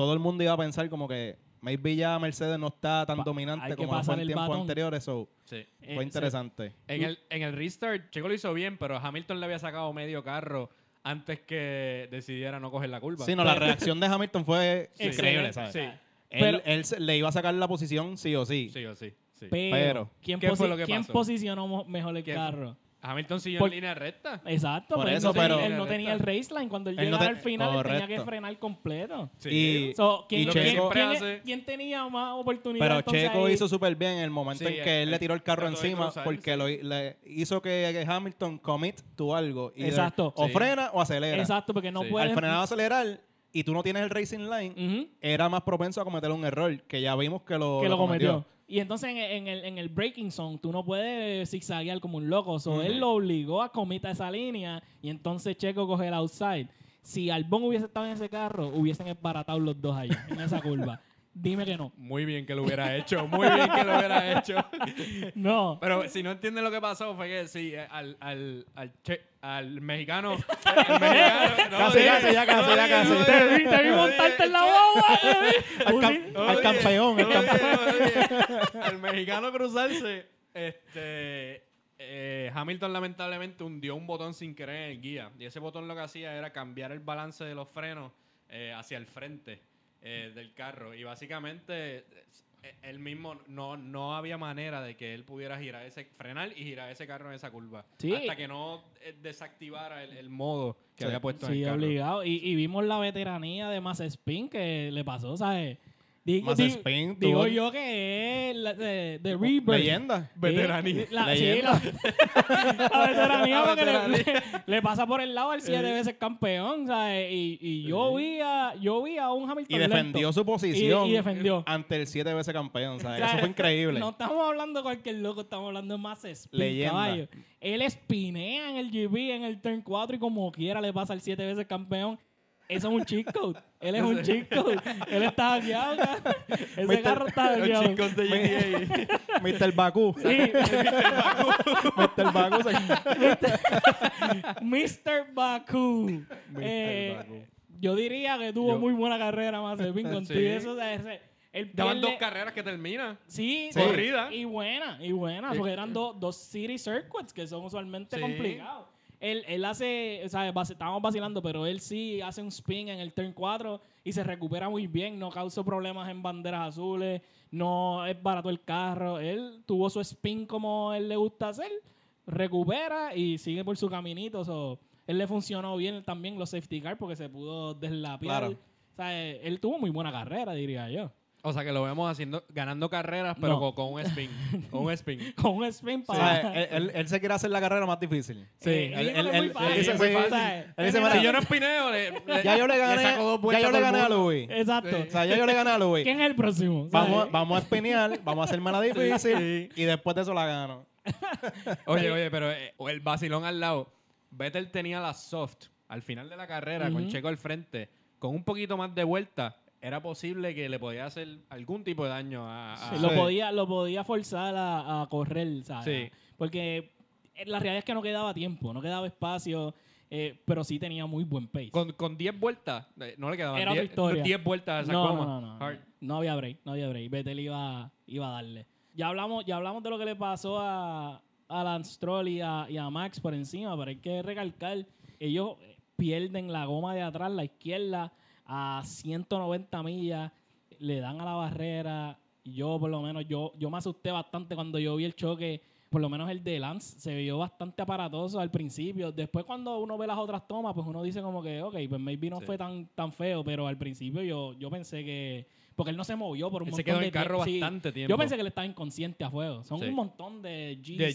todo el mundo iba a pensar como que maybe ya Mercedes no está tan Pa- dominante como lo fue en el tiempos batón. anteriores. So, Sí. Eh, fue se- interesante. En el, en el restart, Checo lo hizo bien, pero Hamilton le había sacado medio carro antes que decidiera no coger la curva. Sí, no, la reacción de Hamilton fue Sí. increíble. Sí. Él, Pero- él le iba a sacar la posición sí o sí. Sí o sí. sí. Pero, Pero, ¿quién, ¿qué fue posi- lo que quién pasó? posicionó mejor el ¿Qué fue? Hamilton siguió Por- en línea recta. Exacto, Por pero él eso, no tenía- pero- él no tenía el race line. Cuando él, Él no te- al final, él tenía que frenar completo. Y- So, ¿quién, y quién- Checo- quién- hace- quién tenía más oportunidad? Pero Checo ahí? hizo súper bien en el momento Sí, en que él, él le tiró el carro encima cruzar, porque sí. lo, le hizo que, Hamilton commit algo. y Exacto. O Sí. frena o acelera. Exacto, porque no Sí. puedes... Al frenar o acelerar y tú no tienes el racing line, era más propenso a cometer un error, que ya vimos que lo, que lo cometió. Y entonces en, en el, en el breaking zone tú no puedes zigzaguear como un loco. So, Él lo obligó a comitar esa línea y entonces Checo coge el outside. Si Albon hubiese estado en ese carro, hubiesen esbaratado los dos allá, en esa curva. Dime que no. Muy bien que lo hubiera hecho. Muy bien que lo hubiera hecho. No. Pero si no entienden lo que pasó, fue que sí, eh, al, al, al, che- al mexicano. al mexicano no, Casi, casi, ya casi, ya casi. Te vi, te montarte en la guagua. Al, campeón, al campeón. Al mexicano cruzarse, este. eh, Hamilton lamentablemente hundió un botón sin querer en el guía. Y ese botón lo que hacía era cambiar el balance de los frenos eh, hacia el frente eh, del carro. Y básicamente eh, él mismo no, no había manera de que él pudiera girar ese, frenar y girar ese carro en esa curva. Sí. Hasta que no eh, desactivara el, el modo que Sí. había puesto en Sí, el carro. obligado. Y, y vimos la veteranía de Mazepin que le pasó, ¿sabes? Digo, spin, digo yo que es la, de, de Rebirth. Leyenda. Veteranía. Sí, la, Leyenda. sí, la, la veteranía porque le, veteranía. le- le pasa por el lado al siete veces campeón, ¿sabes? Y, y yo vi a yo vi a un Hamilton Y defendió lento. su posición Y- y defendió. ante el siete veces campeón. O sea, O sea, eso fue increíble. No estamos hablando de cualquier loco, estamos hablando de más spin, Leyenda. caballo. Él espinea en el GB en el turn 4 y como quiera le pasa al siete veces campeón. Eso es un cheat code. Él es un cheat code. Él está hackeado. cabrón. Ese Mr. carro está Los hackeado. chicos de GTA. Mr. Bakú. Sí, Mr. Bakú. se- Mr. Baku. Eh, Baku. Yo diría que tuvo Yo- muy buena carrera, Mazepin, con Sí. eso. o sea, ese- él Ya van pierde- dos carreras que terminan. Sí, Sí. Corrida. Y buena, y buena, porque eran dos, dos city circuits que son usualmente Sí. complicados. Él, él hace, o sea, estábamos vacilando, pero él sí hace un spin en el turn 4 y se recupera muy bien, no causó problemas en banderas azules, no es barato el carro. Él tuvo su spin como él le gusta hacer, recupera y sigue por su caminito. so, él le funcionó bien también los safety cars porque se pudo deslapiar. Claro. O sea, él tuvo muy buena carrera, diría yo. O sea que lo vemos haciendo, ganando carreras, pero No. con, con un spin. con un spin. Con un spin para... sea, él, él- él se quiere hacer la carrera más difícil. Sí, Él- dice, sí, si yo no espineo, le, le- Ya yo le gané, ya yo le gané a. Louis. Exacto. O sea, ya yo le gané a Louis. ¿Quién es el próximo? Vamos, vamos a espinear, vamos a hacerme la difícil y después de eso la gano. Oye, oye, pero eh, el vacilón al lado. Vettel tenía la soft al final de la carrera con. Checo al frente. Con un poquito más de vuelta, era posible que le podía hacer algún tipo de daño a. a- Lo, Sí. podía, lo podía forzar a, a correr, ¿sabes? Sí. Porque eh, la realidad es que no quedaba tiempo, no quedaba espacio, eh, pero sí tenía muy buen pace. Con, con 10 vueltas, eh, no le quedaban Era otra 10 historia. 10 vueltas a esa no, no, no, no, no había break, no había break. Vettel iba, iba a darle. Ya hablamos, ya hablamos de lo que le pasó a, a Lance Stroll y a, y a Max por encima, pero hay que recalcar, ellos pierden la goma de atrás, la izquierda, a 190 millas, le dan a la barrera. Yo, por lo menos, yo, yo me asusté bastante cuando yo vi el choque. Por lo menos el de Lance se vio bastante aparatoso al principio. Después, cuando uno ve las otras tomas, pues uno dice como que, ok, pues maybe no Sí. fue tan, tan feo, pero al principio yo, yo pensé que. Porque él no se movió por un Él montón se quedó en de el carro tiempo. Sí, bastante tiempo. Yo pensé que él estaba inconsciente a fuego. Son Sí. un montón de G's. De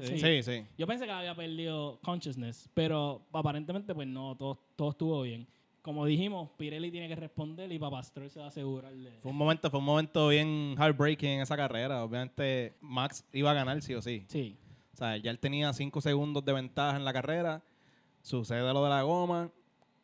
Gs, sí. Sí, sí. Yo pensé que había perdido consciousness, pero aparentemente pues no, todo, todo estuvo bien. Como dijimos, Pirelli tiene que responder y Papastro se va a asegurar de... Fue un momento, fue un momento bien heartbreaking en esa carrera. Obviamente, Max iba a ganar sí o sí. Sí. O sea, ya él tenía cinco segundos de ventaja en la carrera. Sucede lo de la goma.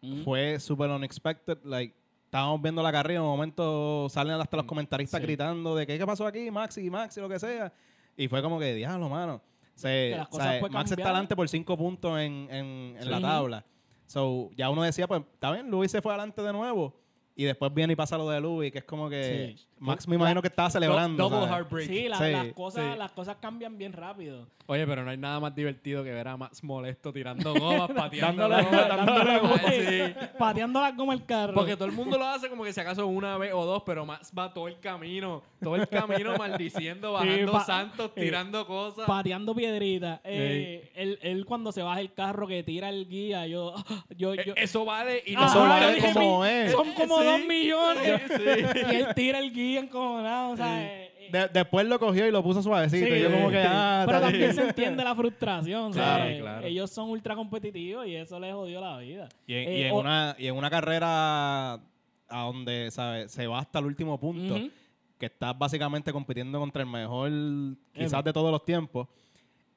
Mm. Fue súper unexpected. Like, estábamos viendo la carrera. En un momento salen hasta los comentaristas Sí. gritando de ¿qué, qué pasó aquí, Max y Max y lo que sea. Y fue como que, diablo, mano. Se, o sea, Max está adelante por cinco puntos en, en- en Sí. la tabla. So, ya uno decía, pues, está bien, Luis se fue adelante de nuevo. Y después viene y pasa lo de Luis, que es como que Sí. Max me imagino que estaba celebrando. Double ¿sabes? heartbreak. Sí, la- Sí, las, cosas, sí. las cosas cambian bien rápido. Oye, pero no hay nada más divertido que ver a Max molesto tirando gomas, pateando Dándole- gomas, dándole gomas. Ay, Sí. Pateándola como el carro. Porque todo el mundo lo hace como que si acaso una vez o dos, pero Max va todo el camino, todo el camino maldiciendo, bajando pa- santos, sí. tirando cosas. Pateando piedritas. Eh, él, él cuando se baja el carro que tira el guía, yo... yo, yo Eh, Eso vale y Ah, no Eso solo vale dije, como mi- es. Son como Sí. dos millones. Sí. Y él tira el guía encojonado, o sea... eh, eh, De- después lo cogió y lo puso suavecito. Sí, y yo como que, ah, Pero también se entiende la frustración. Claro, claro. Ellos son ultra competitivos y eso les jodió la vida. Y en, Eh, y en o- una, y en una carrera a donde ¿sabes? se va hasta el último punto, que estás básicamente compitiendo contra el mejor, quizás de todos los tiempos.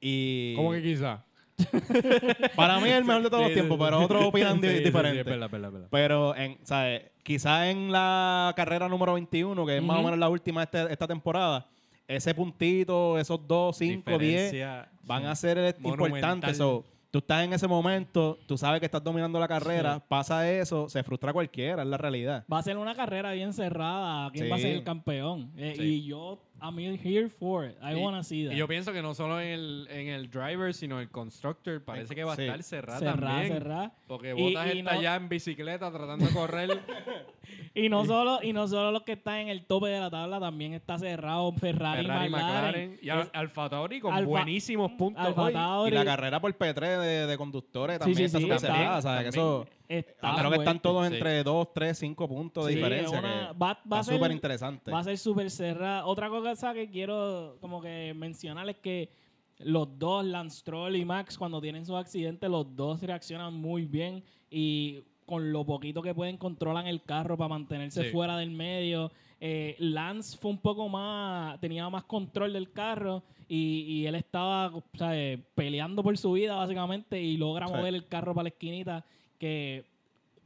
Y ¿Cómo que quizá? para mí es el mejor de todos Sí, los tiempos, sí, pero otros opinan Sí, di- sí, sí, diferente. es verdad, es verdad, es verdad. Pero en, ¿sabes? Quizás en la carrera número 21, que es más o menos la última de este- esta temporada, ese puntito, esos 2, 5, 10, Diferencia, van sí. a ser eh, importantes. So, tú estás en ese momento, tú sabes que estás dominando la carrera, pasa eso, se frustra cualquiera, es la realidad. Va a ser una carrera bien cerrada. ¿Quién va a ser el campeón? Eh. Y yo, I'm here for it. I Y- wanna see that. Y yo pienso que no solo en el, en el driver, sino el constructor, parece que va a Sí. estar cerrada cerrada, también. Porque Y- Botas y está no- ya en bicicleta tratando de correr. Y no solo y no solo los que están en el tope de la tabla, también está cerrado Ferrari, Ferrari, McLaren. McLaren y Al- Alfa Tauri con Alfa- buenísimos puntos Alfa hoy. Tauri. Y la carrera por P3 de, de conductores Sí, también sí, está sí, súper está- cerrada, ¿sabes? Que también. Está Creo que están todos Sí. entre 2, 3, 5 puntos de Sí, diferencia. una- que va- va a está ser- súper interesante. Va a ser súper cerrada. Otra cosa que quiero como que mencionar es que los dos, Lance Stroll y Max, cuando tienen sus accidentes, los dos reaccionan muy bien y con lo poquito que pueden controlan el carro para mantenerse Sí. fuera del medio. Eh, Lance fue un poco más, tenía más control del carro y, y él estaba ¿sabes? peleando por su vida básicamente y logra mover el carro para la esquinita que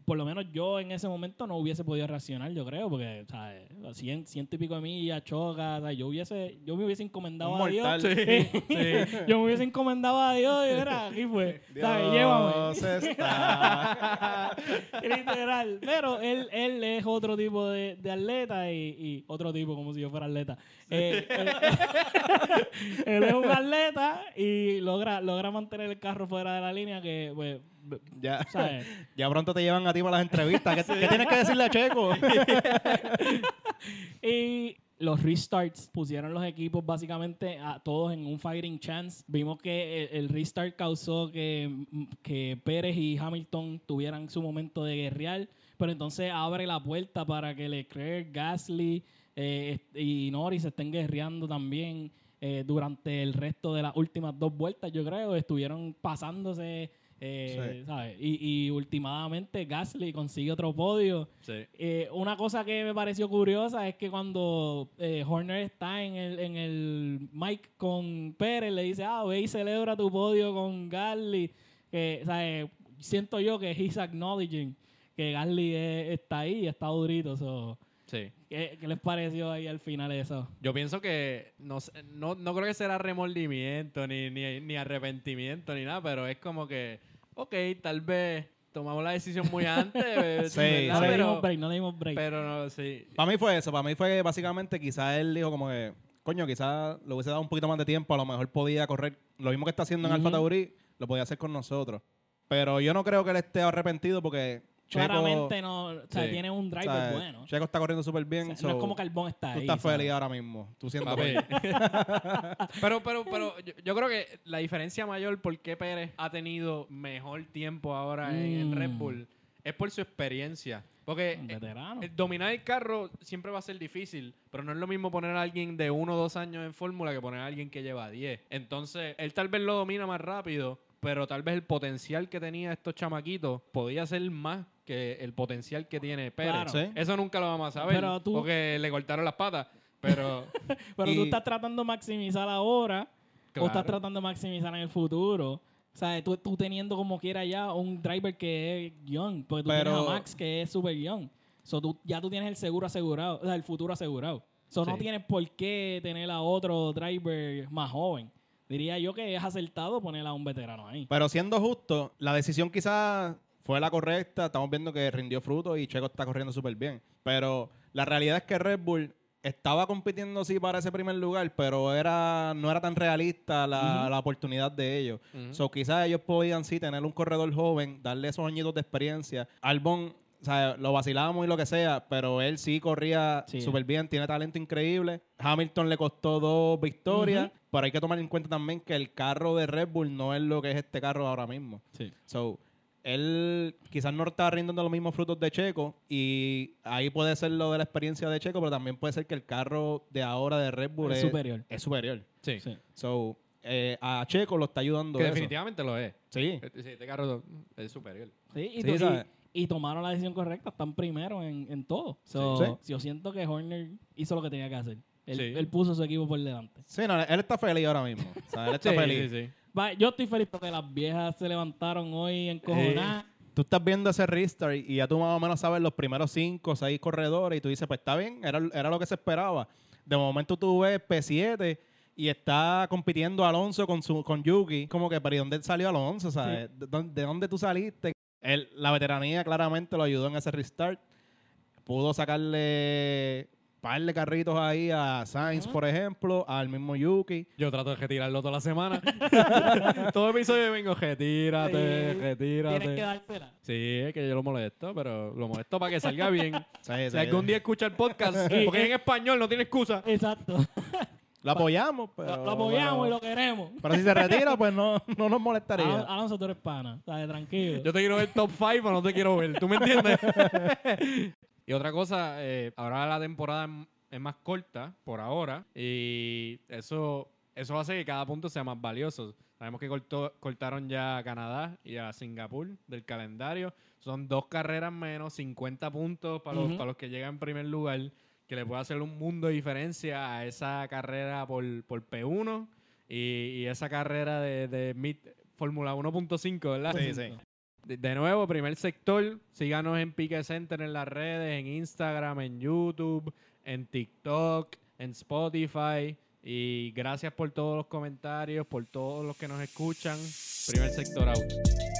por lo menos yo en ese momento no hubiese podido reaccionar, yo creo, porque, ¿sabes? Cien- ciento y pico de millas, choca, ¿sabes? Yo hubiese, yo me hubiese encomendado Un a Dios. mortal. Sí, yo me hubiese encomendado a Dios y era, aquí fue, ¿sabes? Llévame. Dios está. Literal. Pero él, él es otro tipo de, de atleta y, y otro tipo, como si yo fuera atleta. Eh, él, él es un atleta y logra, logra mantener el carro fuera de la línea que, pues, ya, ¿sabes? ya pronto te llevan a ti para las entrevistas. ¿Qué, qué tienes que decirle a Checo? Y los restarts pusieron los equipos básicamente a todos en un fighting chance. Vimos que el, el restart causó que, que Pérez y Hamilton tuvieran su momento de guerrear, pero entonces abre la puerta para que Leclerc, Gasly eh, y Norris estén guerreando también eh, durante el resto de las últimas dos vueltas, yo creo. Estuvieron pasándose. Eh, Sí. ¿sabes? Y, y últimamente Gasly consigue otro podio. sí. Eh, una cosa que me pareció curiosa es que cuando eh, Horner está en el, en el mic con Pérez, le dice, ah, ve y celebra tu podio con Gasly. Eh, siento yo que he's acknowledging que Gasly eh, está ahí está durito. so, sí. ¿Qué, qué les pareció ahí al final eso? Yo pienso que no, no, no creo que será remordimiento, ni, ni, ni arrepentimiento, ni nada, pero es como que, ok, tal vez tomamos la decisión muy antes, Sí, ¿verdad? No le dimos break, no le dimos break. pero no, sí. Para mí fue eso. Para mí fue básicamente quizás él dijo como que, coño, quizás le hubiese dado un poquito más de tiempo. A lo mejor podía correr lo mismo que está haciendo en Ujú. Alfa Tauri, lo podía hacer con nosotros. Pero yo no creo que él esté arrepentido porque Checo, Claramente no, o sea, Sí. tiene un o driver sea, bueno. Checo está corriendo súper O bien. sea, no es como Carbón está Tú ahí. estás feliz ahora mismo. Tú siendo Papi. feliz. pero, pero, pero yo, yo creo que la diferencia mayor por qué Pérez ha tenido mejor tiempo ahora en, en Red Mm. Bull es por su experiencia. Porque Un veterano. eh, dominar el carro siempre va a ser difícil, pero no es lo mismo poner a alguien de uno o dos años en fórmula que poner a alguien que lleva 10. Entonces, él tal vez lo domina más rápido, pero tal vez el potencial que tenía estos chamaquitos podía ser más que el potencial que tiene Pérez. Claro. Sí. Eso nunca lo vamos a saber, Pero tú- porque le cortaron las patas. Pero Pero Y- tú estás tratando de maximizar ahora o Claro. estás tratando de maximizar en el futuro. O sea, tú, tú teniendo como quiera ya un driver que es young, porque tú Pero- tienes a Max que es super young. So, tú, ya tú tienes el seguro asegurado, o sea, el futuro asegurado. So, no Sí. tienes por qué tener a otro driver más joven. Diría yo que es acertado poner a un veterano ahí. Pero siendo justo, la decisión quizás fue la correcta. Estamos viendo que rindió fruto y Checo está corriendo súper bien. Pero la realidad es que Red Bull estaba compitiendo sí para ese primer lugar, pero era no era tan realista la, Ujú. la oportunidad de ellos. Ujú. So, quizás ellos podían sí tener un corredor joven, darle esos añitos de experiencia. Albon, o sea, lo vacilábamos y lo que sea, pero él sí corría Sí. súper bien, tiene talento increíble. Hamilton le costó dos victorias, Ujú. pero hay que tomar en cuenta también que el carro de Red Bull no es lo que es este carro ahora mismo. Sí. So, él quizás no está rindiendo los mismos frutos de Checo y ahí puede ser lo de la experiencia de Checo, pero también puede ser que el carro de ahora de Red Bull Es es, superior. es superior. sí, Sí. So, eh, a Checo lo está ayudando que eso. definitivamente lo es. Sí. Este, sí, este carro es superior. Sí, y, Sí, y- tomaron la decisión correcta, están primero en, en todo. So, Sí. Yo siento que Horner hizo lo que tenía que hacer. Él, Sí. él puso su equipo por delante. Sí, no, él está feliz ahora mismo. O sea, él está Sí, feliz. Va, yo estoy feliz porque las viejas se levantaron hoy encojonadas. Tú estás viendo ese restart y ya tú más o menos sabes los primeros cinco o seis corredores y tú dices, pues está bien, era, era lo que se esperaba. De momento tú ves P7 y está compitiendo Alonso con su con Yuki. Como que, pero ¿y dónde salió Alonso? ¿sabes? ¿De, dónde, de dónde tú saliste? Él- la veteranía claramente lo ayudó en ese restart. Pudo sacarle par de carritos ahí a Sainz, por ejemplo, al mismo Yuki. Yo trato de retirarlo toda la semana. Todo episodio vengo, retírate, Sí. retírate. Tienes que dársela. Sí, es que yo lo molesto, pero lo molesto para que salga bien. Sí, si sí. algún día escucha el podcast, porque es en español, no tiene excusa. Exacto. Lo apoyamos, pero... lo, lo apoyamos bueno, y lo queremos. Pero si se retira, pues no, no nos molestaría. Alonso, Alonso, tú eres pana. ¿sabes? Tranquilo. Yo te quiero ver top 5 o no te quiero ver. ¿Tú me entiendes? Y otra cosa, eh, ahora la temporada es- más corta por ahora y eso, eso hace que cada punto sea más valioso. Sabemos que cortó- cortaron ya a Canadá y a Singapur del calendario. Son dos carreras menos, 50 puntos para los, para los que llegan en primer lugar, que le puede hacer un mundo de diferencia a esa carrera por, por P1 y, y esa carrera de, de Mid Fórmula 1.5, ¿verdad? Sí, sí. De, nuevo, primer sector, síganos en Pique Center en las redes, en Instagram, en YouTube, en TikTok, en Spotify. Y gracias por todos los comentarios, por todos los que nos escuchan. Primer sector out.